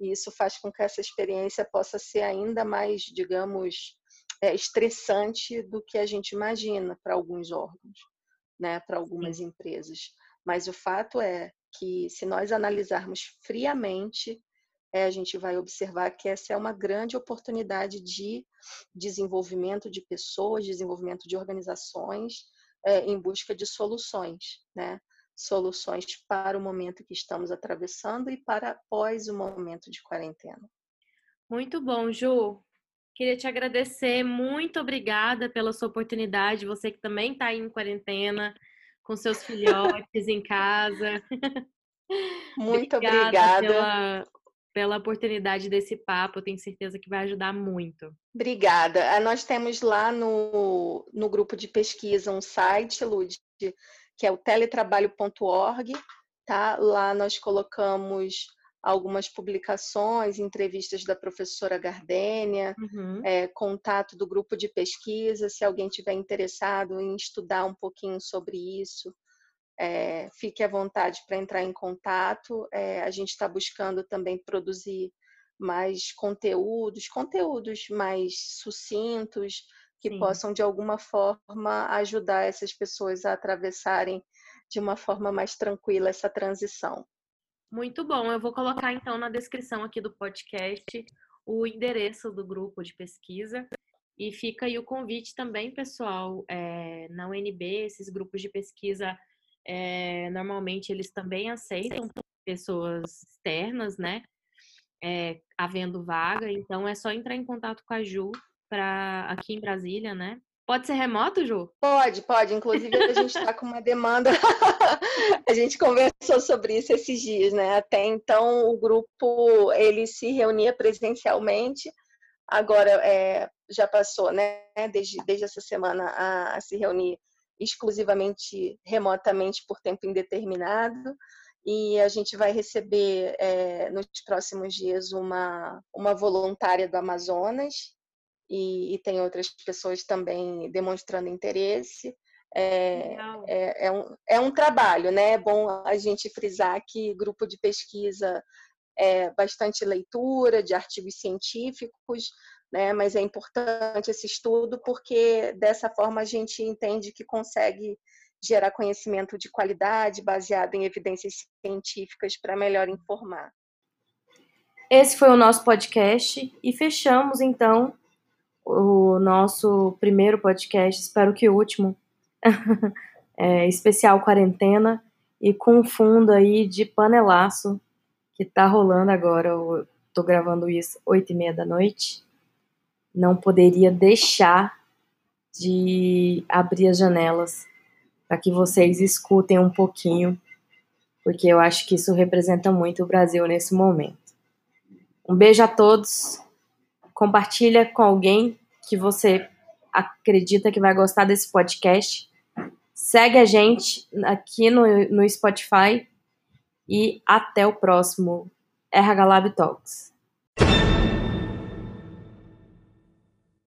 E isso faz com que essa experiência possa ser ainda mais, digamos, é, estressante do que a gente imagina para alguns órgãos, né, para algumas Sim. empresas. Mas o fato é que, se nós analisarmos friamente, é, a gente vai observar que essa é uma grande oportunidade de desenvolvimento de pessoas, desenvolvimento de organizações é, em busca de soluções, né? Soluções para o momento que estamos atravessando e para após o momento de quarentena. Muito bom, Ju. Queria te agradecer, muito obrigada pela sua oportunidade, você que também está em quarentena, com seus filhotes em casa. Muito obrigada, obrigada. Pela, pela oportunidade desse papo, eu tenho certeza que vai ajudar muito. Obrigada. Ah, nós temos lá no, no grupo de pesquisa um site, Lud, que é o teletrabalho.org, tá? Lá nós colocamos algumas publicações, entrevistas da professora Gardênia, uhum. é, contato do grupo de pesquisa, se alguém tiver interessado em estudar um pouquinho sobre isso, é, fique à vontade para entrar em contato. É, a gente está buscando também produzir mais conteúdos, conteúdos mais sucintos, que Sim. possam de alguma forma ajudar essas pessoas a atravessarem de uma forma mais tranquila essa transição. Muito bom. Eu vou colocar então na descrição aqui do podcast o endereço do grupo de pesquisa. E fica aí o convite também, pessoal, é, na UNB, esses grupos de pesquisa é, normalmente eles também aceitam pessoas externas, né? É, havendo vaga, então é só entrar em contato com a Ju para aqui em Brasília, né? Pode ser remoto, Ju? Pode, pode. Inclusive, a gente está com uma demanda. a gente conversou sobre isso esses dias, né? Até então, o grupo ele se reunia presencialmente. Agora é, já passou, né? Desde, desde essa semana a, a se reunir exclusivamente remotamente por tempo indeterminado e a gente vai receber é, nos próximos dias uma, uma voluntária do Amazonas e, e tem outras pessoas também demonstrando interesse. É, é, é, um, é um trabalho, né? É bom a gente frisar que grupo de pesquisa é bastante leitura de artigos científicos, né? Mas é importante esse estudo porque dessa forma a gente entende que consegue gerar conhecimento de qualidade baseado em evidências científicas para melhor informar. Esse foi o nosso podcast e fechamos então o nosso primeiro podcast, espero que o último, é, especial quarentena e com fundo aí de panelaço que tá rolando agora. Eu tô gravando isso oito e meia da noite não poderia deixar de abrir as janelas para que vocês escutem um pouquinho, porque eu acho que isso representa muito o Brasil nesse momento. Um beijo a todos. Compartilha com alguém que você acredita que vai gostar desse podcast. Segue a gente aqui no, no Spotify e até o próximo RH Lab Talks.